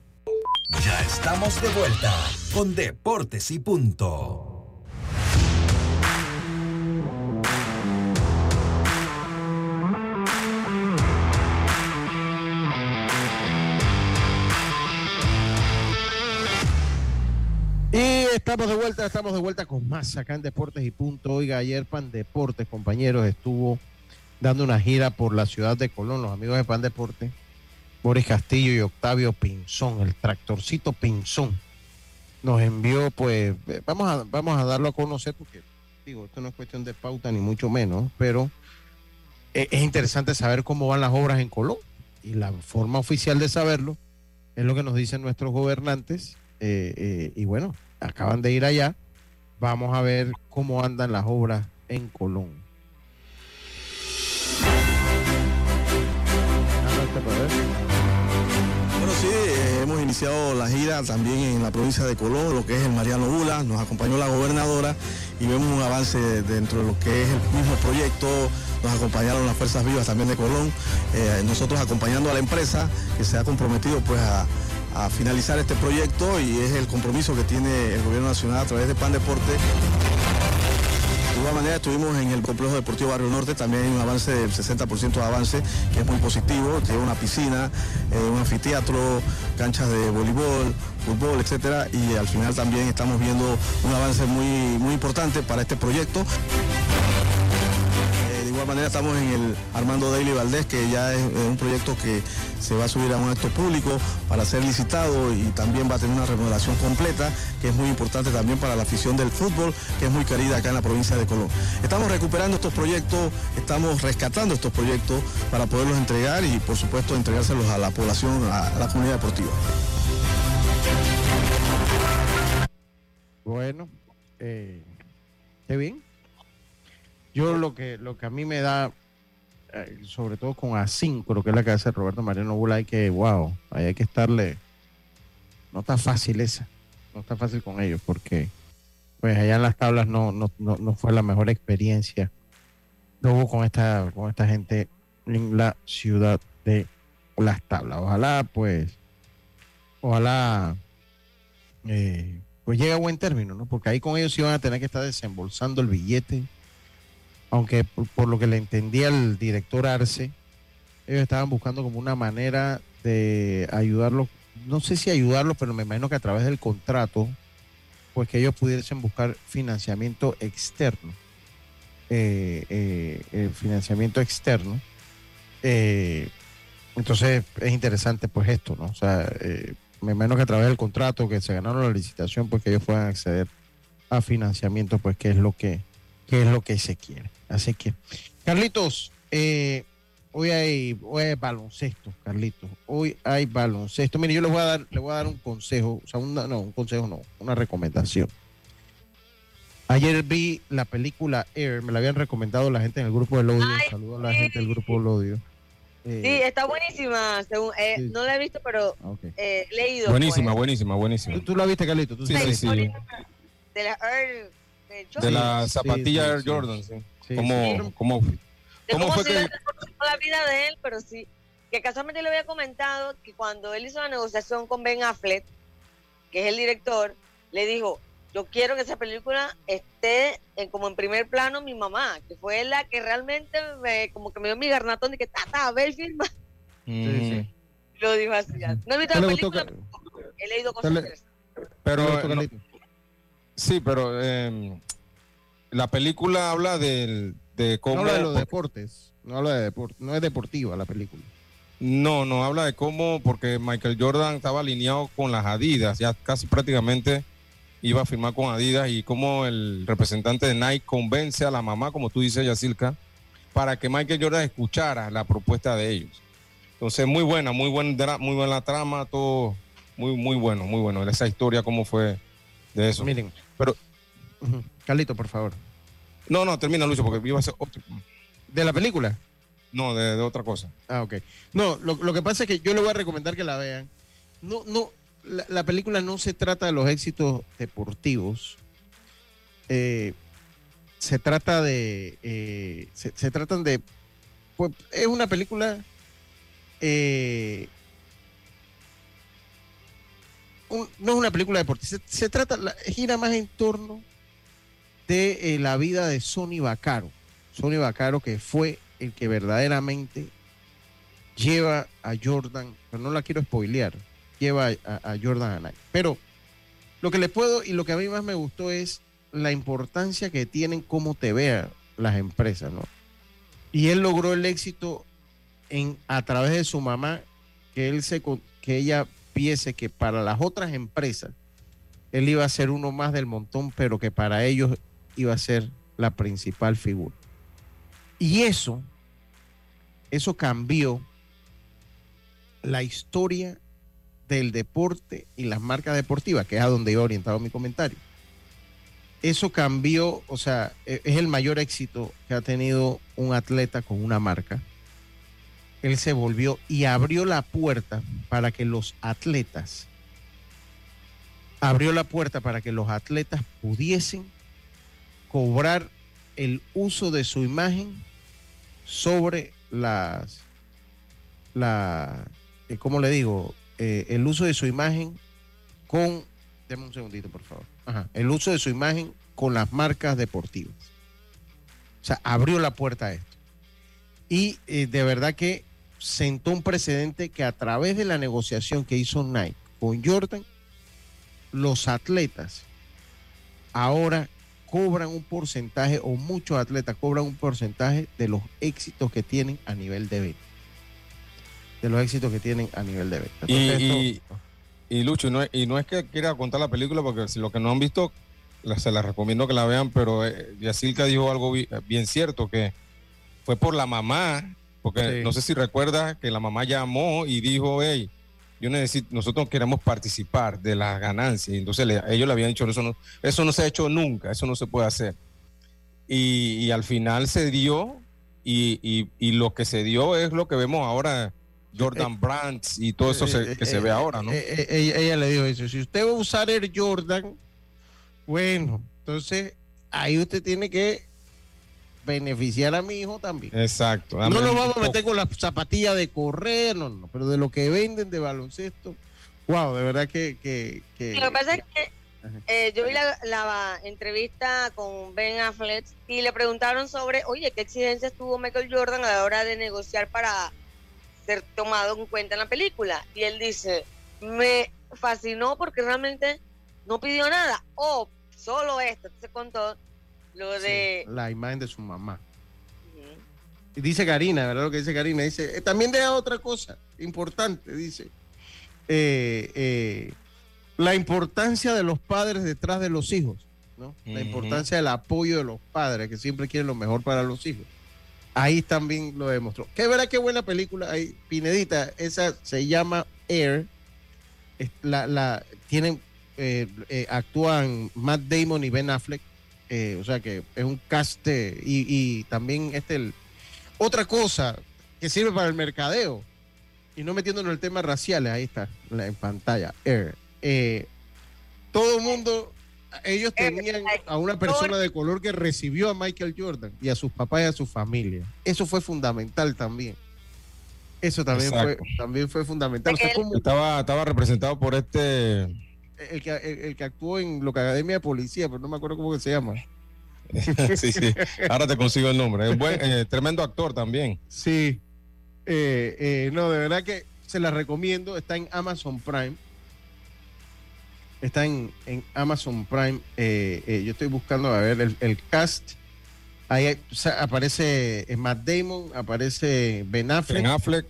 S5: Ya estamos de vuelta con Deportes y Punto.
S1: Estamos de vuelta, estamos de vuelta con más acá en Deportes y Punto. Oiga, ayer Pan Deportes, compañeros, estuvo dando una gira por la ciudad de Colón, los amigos de Pan Deportes, Boris Castillo y Octavio Pinzón, el tractorcito Pinzón. Nos envió, pues, eh, vamos a, vamos a darlo a conocer porque, digo, esto no es cuestión de pauta ni mucho menos, pero eh, es interesante saber cómo van las obras en Colón. Y la forma oficial de saberlo es lo que nos dicen nuestros gobernantes. Eh, y bueno, acaban de ir allá. Vamos a ver cómo andan las obras en Colón.
S11: Bueno, sí, eh, hemos iniciado la gira también en la provincia de Colón, lo que es el Mariano Bula, nos acompañó la gobernadora y vemos un avance dentro de lo que es el mismo proyecto, nos acompañaron las fuerzas vivas también de Colón, eh, nosotros acompañando a la empresa que se ha comprometido pues a a finalizar este proyecto y es el compromiso que tiene el gobierno nacional a través de PAN Deporte. De igual manera estuvimos en el complejo deportivo Barrio Norte, también un avance del 60% de avance, que es muy positivo, tiene una piscina, eh, un anfiteatro, canchas de voleibol, fútbol, etcétera, y al final también estamos viendo un avance muy, muy importante para este proyecto igual manera estamos en el Armando Daily Valdés, que ya es, un proyecto que se va a subir a un acto público para ser licitado y también va a tener una remodelación completa, que es muy importante también para la afición del fútbol, que es muy querida acá en la provincia de Colón. Estamos recuperando estos proyectos, estamos rescatando estos proyectos para poderlos entregar y por supuesto entregárselos a la población, a la comunidad deportiva.
S1: Bueno, eh, qué bien. Yo lo que, lo que a mí me da, eh, sobre todo con Asíncro, que es la que hace Roberto Mariano Bula, hay que, wow, ahí hay que estarle, no está fácil esa, no está fácil con ellos, porque pues allá en las tablas no, no, no, fue la mejor experiencia hubo con esta, con esta gente en la ciudad de las tablas. Ojalá, pues, ojalá, eh, pues llegue a buen término, ¿no? Porque ahí con ellos iban a tener que estar desembolsando el billete aunque por, lo que le entendía el director Arce, ellos estaban buscando como una manera de ayudarlos, no sé si ayudarlos, pero me imagino que a través del contrato, pues que ellos pudiesen buscar financiamiento externo, eh, eh, financiamiento externo. Eh, entonces es interesante pues esto, ¿no? O sea, me imagino que a través del contrato que se ganaron la licitación, pues que ellos puedan acceder a financiamiento, pues que es lo que, que es lo que se quiere. Así que, Carlitos, eh, hoy, hay, hoy baloncesto, Carlitos. Hoy hay baloncesto. Mire, yo les voy a dar, le voy a dar un consejo, o sea, no, un consejo no, una recomendación. Ayer vi la película Air, me la habían recomendado la gente en el grupo del odio. Saludo a la gente del grupo del odio.
S3: sí, está buenísima. Según, No la he visto, pero ah, he leído.
S4: Buenísima, pues. buenísima, buenísima.
S1: ¿Tú, la viste, Carlito?
S4: sí, sí, sí.
S3: De la Air
S4: de la zapatilla Air Jordan, sí. ¿Cómo, cómo,
S3: cómo fue que... La vida de él, pero sí. Que casualmente le había comentado que cuando él hizo la negociación con Ben Affleck, que es el director, le dijo, yo quiero que esa película esté en, como en primer plano mi mamá, que fue la que realmente me, como que me dio mi garnatón de que, tata, a ver, filma. Mm. Lo dijo así. No he visto la película, he leído cosas
S4: Pero, Sí, pero eh, la película habla del, de cómo...
S1: No habla de los deportes, no habla de no es deportiva la película.
S4: No, no habla de cómo, porque Michael Jordan estaba alineado con las Adidas, ya casi prácticamente iba a firmar con Adidas y cómo el representante de Nike convence a la mamá, como tú dices, Yacilca, para que Michael Jordan escuchara la propuesta de ellos. Entonces, muy buena, muy, buen, muy buena trama, todo muy, muy bueno, muy bueno. Esa historia, cómo fue de eso.
S1: Miren, pero, Carlito, por favor.
S4: No, no, termina, Lucho, porque iba a ser
S1: ¿De la película?
S4: No, de, otra cosa.
S1: Ah, ok. No, lo, que pasa es que yo le voy a recomendar que la vean. No, no, la, película no se trata de los éxitos deportivos. Eh, se trata de. Eh, se, tratan de. Pues es una película. Eh, no es una película deportiva, se, trata, gira más en torno de eh, la vida de Sonny Vaccaro. Sonny Vaccaro que fue el que verdaderamente lleva a Jordan, pero no la quiero spoilear, lleva a, Jordan a Nike. Pero lo que le puedo y lo que a mí más me gustó es la importancia que tienen cómo te vean las empresas, ¿no? Y él logró el éxito en, a través de su mamá, que, él se, que ella que para las otras empresas él iba a ser uno más del montón, pero que para ellos iba a ser la principal figura. Y eso, eso cambió la historia del deporte y las marcas deportivas, que es a donde iba orientado mi comentario. Eso cambió, o sea, e, es el mayor éxito que ha tenido un atleta con una marca él se volvió y abrió la puerta para que los atletas, abrió la puerta para que los atletas pudiesen cobrar el uso de su imagen sobre las, la, eh, ¿cómo le digo? Eh, el uso de su imagen con, déme un segundito por favor, el uso de su imagen con las marcas deportivas. O sea, abrió la puerta a esto. Y eh, de verdad que sentó un precedente que a través de la negociación que hizo Nike con Jordan, los atletas ahora cobran un porcentaje o muchos atletas cobran un porcentaje de los éxitos que tienen a nivel de venta. De los éxitos que tienen a nivel de venta.
S4: y, y, Lucho, no, y no es que quiera contar la película, porque si lo que no han visto, se la recomiendo que la vean, pero eh, Yacilca dijo algo bien cierto, que fue por la mamá porque no sé si recuerda que la mamá llamó y dijo, hey, yo necesito, nosotros queremos participar de las ganancias. Entonces ellos le habían dicho, eso no, eso no se ha hecho nunca, eso no se puede hacer. Y, al final se dio, y, lo que se dio es lo que vemos ahora, Jordan eh, Brands y todo eso eh, que se ve eh, ahora, ¿no?
S1: ella, le dijo eso, si usted va a usar el Jordan, bueno, entonces ahí usted tiene que beneficiar a mi hijo también.
S4: Exacto.
S1: No lo vamos a meter con la zapatilla de correr, no, no, pero de lo que venden de baloncesto, wow, de verdad que... que,
S3: Lo que pasa es que eh, yo vi la, entrevista con Ben Affleck y le preguntaron sobre, oye, ¿qué exigencias tuvo Michael Jordan a la hora de negociar para ser tomado en cuenta en la película? Y él dice, me fascinó porque realmente no pidió nada, o solo esto, se contó lo de...
S1: la imagen de su mamá. Y dice Karina, ¿verdad? Lo que dice Karina. Dice, eh, también deja otra cosa importante, dice. Eh, eh, la importancia de los padres detrás de los hijos, ¿no? La importancia del apoyo de los padres, que siempre quieren lo mejor para los hijos. Ahí también lo demostró. Qué verdad, qué buena película. Ahí, Pinedita, esa se llama Air. La, la, tienen, actúan Matt Damon y Ben Affleck eh, o sea que es un cast y, también este otra cosa que sirve para el mercadeo. Y no metiéndonos en el tema racial, ahí está, en pantalla. Eh, todo el mundo, ellos tenían a una persona de color que recibió a Michael Jordan y a sus papás y a su familia. Eso fue fundamental también. Eso también fue, también fue fundamental.
S4: estaba, estaba representado por este...
S1: El que, el, que actuó en lo que Academia de Policía, pero no me acuerdo cómo se llama.
S4: sí, sí. Ahora te consigo el nombre. Es buen, eh, tremendo actor también.
S1: Sí. Eh, eh, no, de verdad que se la recomiendo. Está en Amazon Prime. Está en, Amazon Prime. yo estoy buscando a ver el, cast. Ahí aparece Matt Damon, aparece Ben Affleck.
S4: Ben Affleck.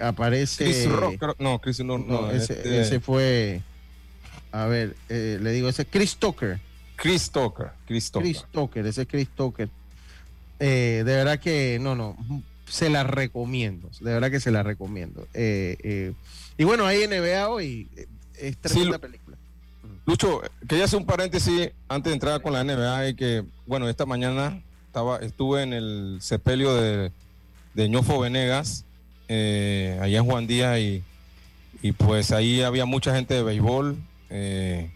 S1: Aparece.
S4: Chris Rock. No, Chris no, no,
S1: este ese, fue. A ver, le digo, ese Chris Tucker.
S4: Chris Tucker.
S1: Chris Tucker. ese Chris Tucker. Eh, de verdad que no, no, se la recomiendo. De verdad que se la recomiendo. Eh, eh, y bueno, hay NBA hoy. Es tremenda película.
S4: Lucho, quería hacer un paréntesis antes de entrar con la NBA y que, bueno, esta mañana estaba, estuve en el sepelio de, de Ñofo Venegas, allá en Juan Díaz, y, y, pues ahí había mucha gente de béisbol. Eh,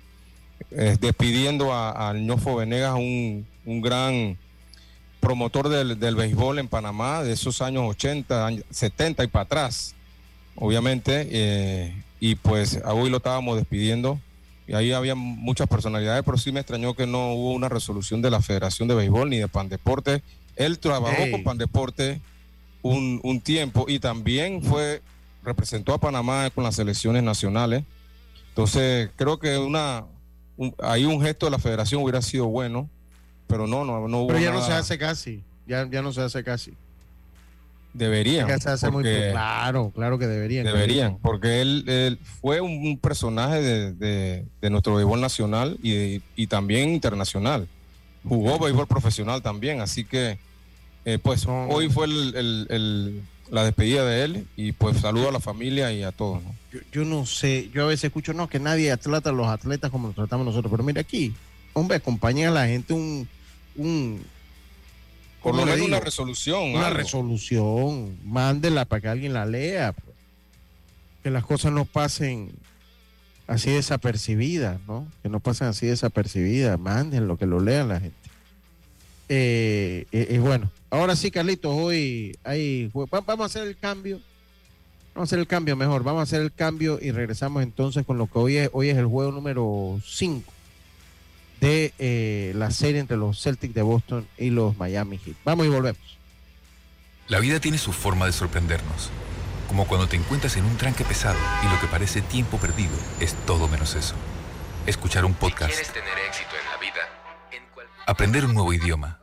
S4: eh, despidiendo al Ñofo Venegas, un, gran promotor del, béisbol en Panamá de esos años 80, 70 y para atrás, obviamente. Eh, y pues hoy lo estábamos despidiendo. Y ahí había muchas personalidades, pero sí me extrañó que no hubo una resolución de la Federación de Béisbol ni de Pandeporte. Él trabajó con Pandeporte un, un tiempo y también fue representó a Panamá con las selecciones nacionales. Entonces, creo que una, ahí un gesto de la federación hubiera sido bueno, pero no, no, no hubo
S1: Pero ya no se hace casi, ya, ya no se hace casi.
S4: Deberían.
S1: claro, claro que deberían.
S4: Deberían, porque él, fue un, personaje de, nuestro béisbol nacional y, y, también internacional. Jugó béisbol profesional también, así que eh, pues hoy fue el, la despedida de él y pues saludo a la familia y a todos.
S1: Yo, no sé, yo a veces escucho, no, que nadie trata a los atletas como nos tratamos nosotros, pero mira aquí, hombre, acompaña a la gente un... un
S4: por lo menos una resolución.
S1: Una resolución, mándela para que alguien la lea. Pues. Que las cosas no pasen así desapercibidas, ¿no? Que no pasen así desapercibidas, mándenlo, que lo lean la gente. Eh, eh, eh bueno, ahora sí, Carlitos, hoy hay, vamos a hacer el cambio Vamos a hacer el cambio mejor. Vamos a hacer el cambio y regresamos entonces con lo que hoy es, hoy es el juego número 5 de eh, la serie entre los Celtics de Boston y los Miami Heat. Vamos y volvemos.
S9: La vida tiene su forma de sorprendernos. Como cuando te encuentras en un tranque pesado y lo que parece tiempo perdido es todo menos eso. Escuchar un podcast. quieres tener éxito en la vida, aprender un nuevo idioma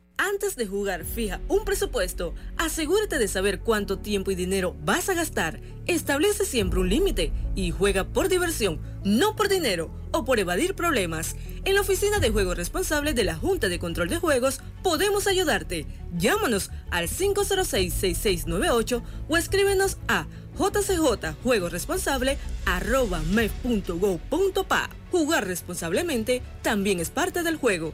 S10: Antes de jugar, fija un presupuesto. Asegúrate de saber cuánto tiempo y dinero vas a gastar. Establece siempre un límite y juega por diversión, no por dinero o por evadir problemas. En la oficina de juego responsable de la Junta de Control de Juegos podemos ayudarte. Llámanos al 506-6698 o escríbenos a jcjjuegoresponsable.mef.go.pa. Jugar responsablemente también es parte del juego.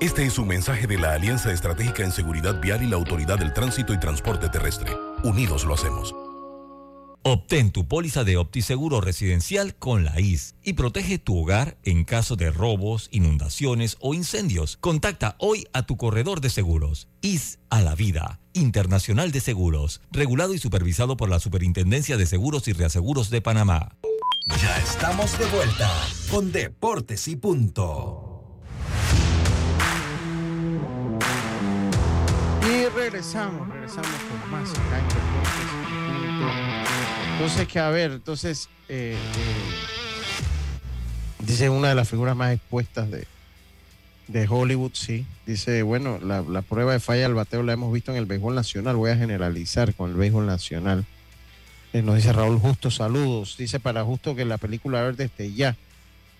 S12: Este es un mensaje de la Alianza Estratégica en Seguridad Vial y la Autoridad del Tránsito y Transporte Terrestre. Unidos lo hacemos.
S2: Obtén tu póliza de OptiSeguro residencial con la IS y protege tu hogar en caso de robos, inundaciones o incendios. Contacta hoy a tu corredor de seguros. IS a la vida. Internacional de Seguros. Regulado y supervisado por la Superintendencia de Seguros y Reaseguros de Panamá.
S5: Ya estamos de vuelta con Deportes y Punto.
S1: Regresamos, regresamos con más acá en Deportes. Entonces, que a ver, entonces, eh, eh, dice una de las figuras más expuestas de, de Hollywood, sí. Dice, bueno, la, la, prueba de falla del bateo la hemos visto en el béisbol nacional. Voy a generalizar con el béisbol nacional. Eh, nos dice Raúl Justo, saludos. Dice para Justo que la película Verde este ya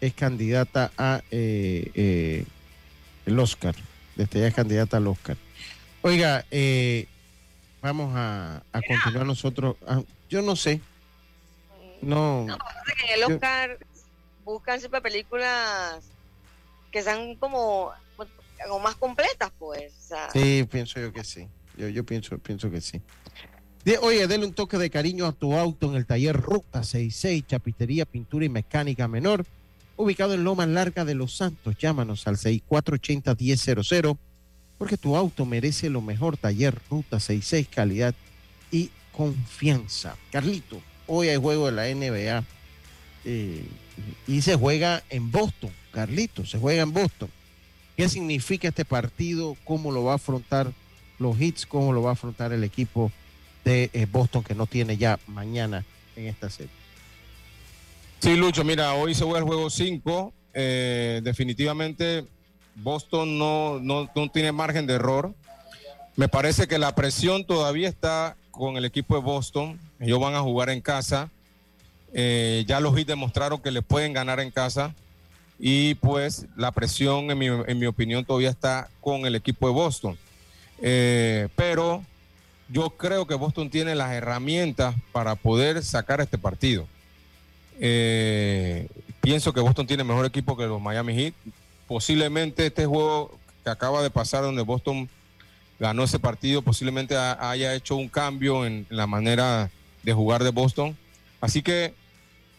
S1: es candidata a el Oscar. Desde ya es candidata al Oscar. Oiga, vamos a, a continuar nosotros. A, yo no sé. No. no
S3: en el Oscar buscan siempre películas que sean como, como más completas, pues.
S1: Sí, pienso yo que sí. Yo, yo pienso, pienso que sí. oye, dele un toque de cariño a tu auto en el taller Ruta 66, Chapitería, Pintura y Mecánica Menor, ubicado en Loma Larga de Los Santos. Llámanos al 6480-1000, porque tu auto merece lo mejor. Taller Ruta 66, calidad y confianza. Carlito, hoy hay juego de la NBA eh, y se juega en Boston. Carlito, se juega en Boston. ¿Qué significa este partido? ¿Cómo lo va a afrontar los hits? ¿Cómo lo va a afrontar el equipo de eh, Boston que no tiene ya mañana en esta serie?
S4: Sí, Lucho, mira, hoy se juega el juego 5. Eh, definitivamente Boston no, no, no tiene margen de error. Me parece que la presión todavía está con el equipo de Boston. Ellos van a jugar en casa. Eh, ya los Heat demostraron que le pueden ganar en casa. Y pues la presión, en mi, en mi opinión, todavía está con el equipo de Boston. Eh, pero yo creo que Boston tiene las herramientas para poder sacar este partido. Eh, pienso que Boston tiene mejor equipo que los Miami Heat. Posiblemente este juego que acaba de pasar donde Boston ganó ese partido, posiblemente haya hecho un cambio en, la manera de jugar de Boston. Así que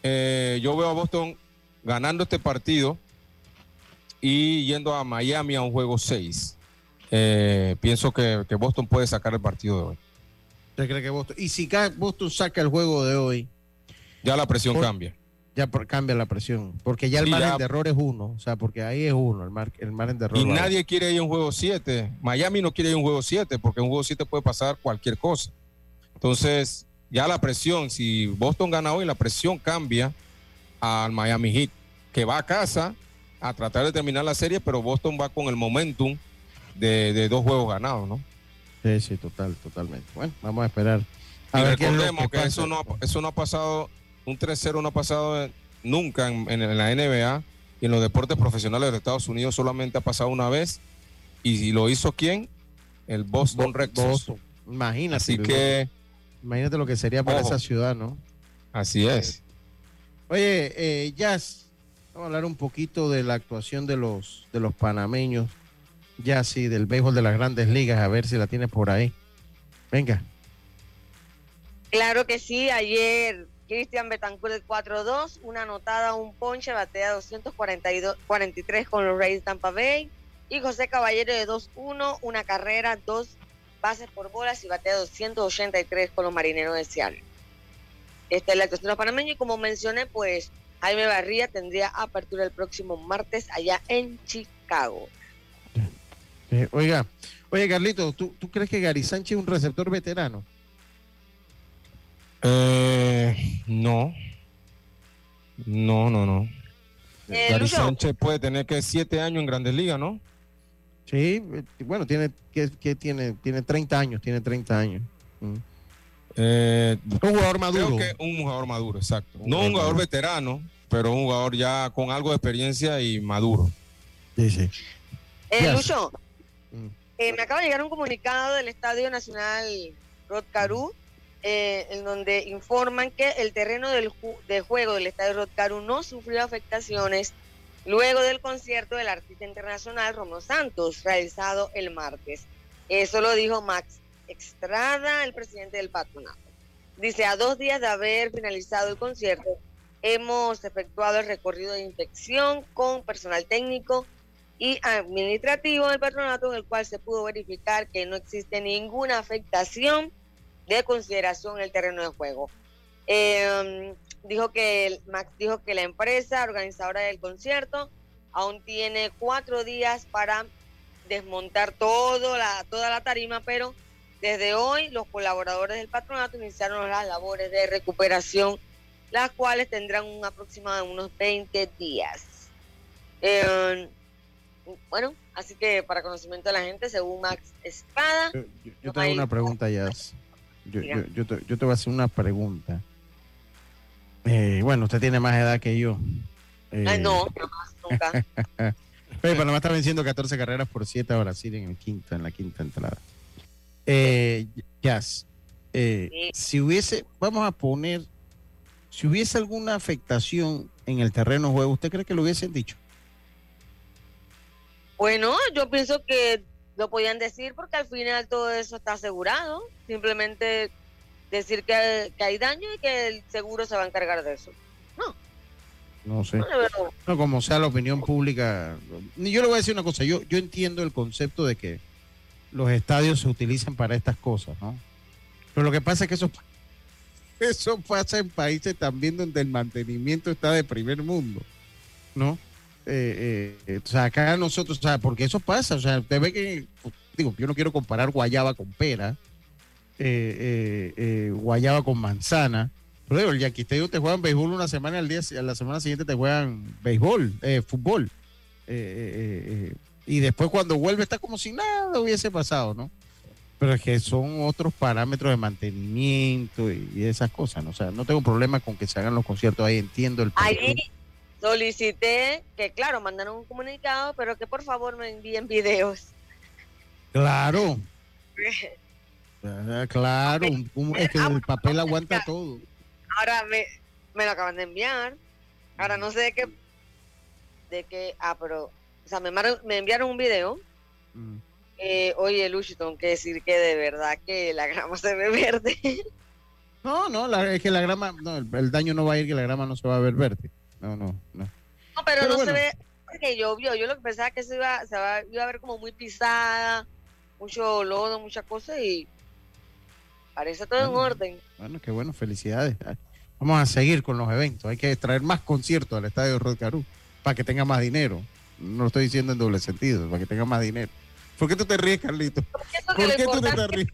S4: eh, yo veo a Boston ganando este partido y yendo a Miami a un juego 6. Eh, pienso que, Boston puede sacar el partido de hoy.
S1: ¿Usted cree que Boston? Y si Boston saca el juego de hoy.
S4: Ya la presión cambia
S1: ya cambia la presión. Porque ya el margen de error es uno. O sea, porque ahí es uno, el, mar, el margen de error.
S4: Y nadie quiere ir a un juego 7. Miami no quiere ir a un juego 7 porque en un juego 7 puede pasar cualquier cosa. Entonces, ya la presión, si Boston gana hoy, la presión cambia al Miami Heat, que va a casa a tratar de terminar la serie, pero Boston va con el momentum de, dos juegos ganados, ¿no?
S1: Sí, sí, total, totalmente. Bueno, vamos a esperar.
S4: A y recordemos que, eso, no, eso no ha pasado un 3-0 no ha pasado nunca en, la NBA y en los deportes profesionales de Estados Unidos solamente ha pasado una vez. ¿Y, lo hizo quién? El Boston Red Sox.
S1: Imagínate.
S4: Así que.
S1: Imagínate lo que sería para esa ciudad, ¿no?
S4: Así es.
S1: Oye, eh, Jazz, vamos a hablar un poquito de la actuación de los, de los panameños. Ya sí, del béisbol de las grandes ligas, a ver si la tienes por ahí. Venga.
S3: Claro que sí, ayer Cristian Betancourt de 4-2, una anotada, un ponche, batea 243 con los Rays Tampa Bay. Y José Caballero de 2-1, una carrera, dos bases por bolas y batea 283 con los Marineros de Seattle. Esta es la actuación de los panameños y como mencioné, pues Jaime Barría tendría apertura el próximo martes allá en Chicago.
S1: Eh, oiga, oye Carlito, ¿tú, ¿tú crees que Gary Sánchez es un receptor veterano?
S4: Eh, no. No, no, no. Eh, Gary Sánchez puede tener que siete años en Grandes Ligas, ¿no?
S1: Sí, bueno, tiene que, tiene tiene 30 años, tiene 30 años. Mm.
S4: Eh,
S1: un jugador maduro.
S4: un jugador maduro, exacto. no un jugador veterano, pero un jugador ya con algo de experiencia y maduro.
S1: Sí, sí.
S3: Eh, Lucho, mm. eh, me acaba de llegar un comunicado del Estadio Nacional Rotcarú, eh, en donde informan que el terreno del, juego del Estadio Rotcarú no sufrió afectaciones luego del concierto del artista internacional Romo Santos, realizado el martes. Eso lo dijo Max Extrada, el presidente del patronato. Dice, a dos días de haber finalizado el concierto, hemos efectuado el recorrido de inspección con personal técnico y administrativo del patronato en el cual se pudo verificar que no existe ninguna afectación de consideración en el terreno de juego. Em, dijo que Max dijo que la empresa organizadora del concierto aún tiene cuatro días para desmontar todo la, toda la tarima, pero desde hoy los colaboradores del patronato iniciaron las labores de recuperación, las cuales tendrán un aproximado de unos 20 días. Em, bueno, así que para conocimiento de la gente, según Max Espada.
S1: Yo, tengo una pregunta, ya. Yo, yo, te, voy a hacer una pregunta. Eh, bueno, usted tiene más edad que yo.
S3: Eh, no, no más, nunca.
S1: Pero Panamá está venciendo 14 carreras por 7 a Brasil en el quinto, en la quinta entrada. Eh, Jazz, eh, si hubiese, vamos a poner, si hubiese alguna afectación en el terreno de juego, ¿usted cree que lo hubiesen dicho?
S3: Bueno, yo pienso que lo podían decir porque al final todo eso está asegurado. Simplemente decir que, hay daño y que el seguro se va a encargar de eso. No.
S1: No sé. No, como sea la opinión pública. Yo le voy a decir una cosa. Yo, yo entiendo el concepto de que los estadios se utilizan para estas cosas, ¿no? Pero lo que pasa es que eso, eso pasa en países también donde el mantenimiento está de primer mundo, ¿no? Eh, eh, o sea, acá nosotros, o sea, porque eso pasa, o sea, usted ve que, digo, yo no quiero comparar guayaba con pera, eh, guayaba con manzana, pero digo, el yaquisteño te juegan béisbol una semana al día, a la semana siguiente te juegan béisbol, fútbol. y después cuando vuelve está como si nada hubiese pasado, ¿no? Pero es que son otros parámetros de mantenimiento y, esas cosas, ¿no? O sea, no tengo problema con que se hagan los conciertos ahí, entiendo el
S3: solicité que, claro, mandaron un comunicado, pero que por favor me envíen videos.
S1: Claro. Ah, claro, es que el papel aguanta todo.
S3: Ahora me, me lo acaban de enviar. Ahora no sé de qué, de qué, ah, pero, o sea, me, me enviaron un video. Mm. Eh, oye, Luchi, tengo que decir que de verdad que la grama se ve verde.
S1: No, no, es que la grama, no, el, daño no va a ir, que la grama no se va a ver verde. No, no, no.
S3: No, pero, no se ve que llovió. Yo lo que pensaba que se iba, se iba a ver como muy pisada, mucho lodo, muchas cosas y parece todo en orden.
S1: Bueno, qué bueno, felicidades. Vamos a seguir con los eventos. Hay que traer más conciertos al estadio Rod para que tenga más dinero. No lo estoy diciendo en doble sentido, para que tenga más dinero. ¿Por qué tú te ríes, Carlito? ¿Por qué tú te ríes?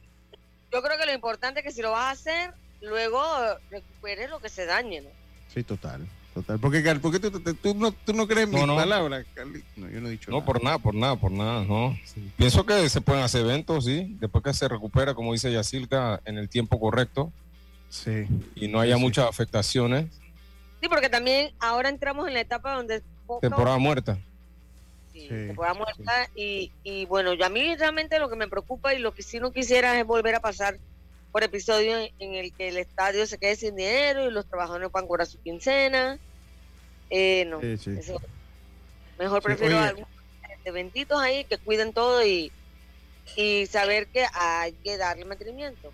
S3: Yo creo que lo importante es que si lo vas a hacer, luego recuperes lo que se dañe, ¿no?
S1: Sí, total. Total, porque, porque tú, tú, no, tú no crees en mis palabras,
S4: No, yo no he dicho No, por nada, por nada, por nada, no. Pienso que se pueden hacer eventos, sí, después que se recupera, como dice Yacilca, en el tiempo correcto.
S1: Sí.
S4: Y no haya muchas afectaciones.
S3: Sí, porque también ahora entramos en la etapa donde...
S4: temporada muerta.
S3: Sí, temporada muerta. Y, y bueno, yo a mí realmente lo que me preocupa y lo que sí no quisiera es volver a pasar por episodio en el que el estadio se quede sin dinero y los trabajadores puedan cobrar su quincena. Eh, no, mejor prefiero algunos eventitos ahí que cuiden todo y, y saber que hay que darle mantenimiento.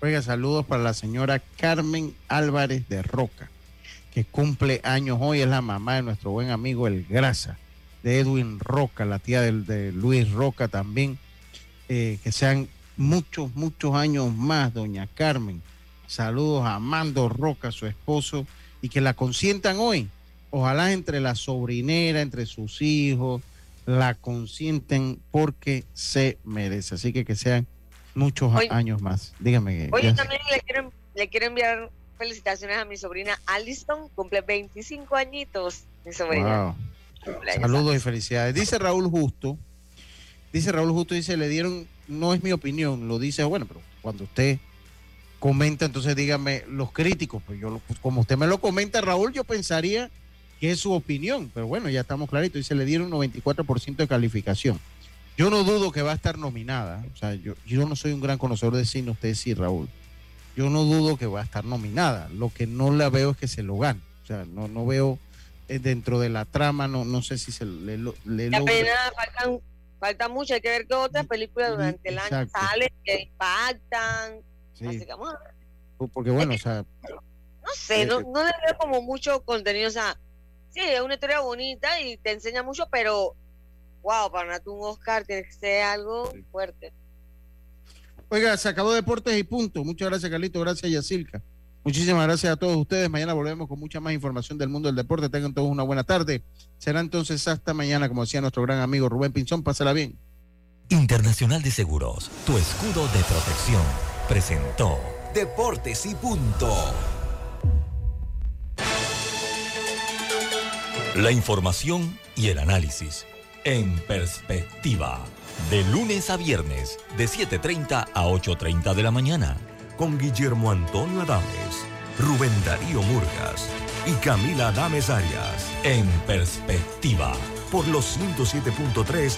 S1: Oiga, saludos para la señora Carmen Álvarez de Roca, que cumple años hoy, es la mamá de nuestro buen amigo El Grasa, de Edwin Roca, la tía del, de Luis Roca también, eh, que sean muchos, muchos años más, doña Carmen. Saludos a Amando Roca, su esposo, y que la consientan hoy. Ojalá entre la sobrinera, entre sus hijos, la consienten porque se merece. Así que que sean muchos años más. Dígame.
S3: Hoy también le quiero, le quiero enviar felicitaciones a mi sobrina Alison, cumple 25 añitos, mi sobrina.
S1: Saludos y felicidades. Dice Raúl Justo, dice Raúl Justo, dice, le dieron no es mi opinión, lo dice, bueno, pero cuando usted comenta, entonces dígame, los críticos, pues yo, pues, como usted me lo comenta, Raúl, yo pensaría que es su opinión, pero bueno, ya estamos claritos, y se le dieron un 94% de calificación. Yo no dudo que va a estar nominada, o sea, yo, yo no soy un gran conocedor de cine, usted sí, Raúl. Yo no dudo que va a estar nominada, lo que no la veo es que se lo gane, o sea, no, no veo eh, dentro de la trama, no, no sé si se le, le,
S3: faltan, falta mucho, hay que ver que otras películas durante el año salen que impactan, Así que vamos a ver.
S1: Porque bueno, o sea...
S3: No sé, no, no le veo como mucho contenido, o sea, sí, es una historia bonita y te enseña mucho, pero wow, para ganarte un Oscar tiene que ser algo fuerte.
S1: Oiga, se acabó Deportes y punto. Muchas gracias, Carlito. Gracias, Yacilca. Muchísimas gracias a todos ustedes. Mañana volvemos con mucha más información del mundo del deporte. Tengan todos una buena tarde. Será entonces hasta mañana, como decía nuestro gran amigo Rubén Pinzón. Pásala bien.
S2: Internacional de Seguros, tu escudo de protección, presentó Deportes y punto. La información y el análisis en perspectiva. De lunes a viernes, de 7.30 a 8.30 de la mañana. Con Guillermo Antonio Adames, Rubén Darío Murgas y Camila Adames Arias. En perspectiva. Por los 107.3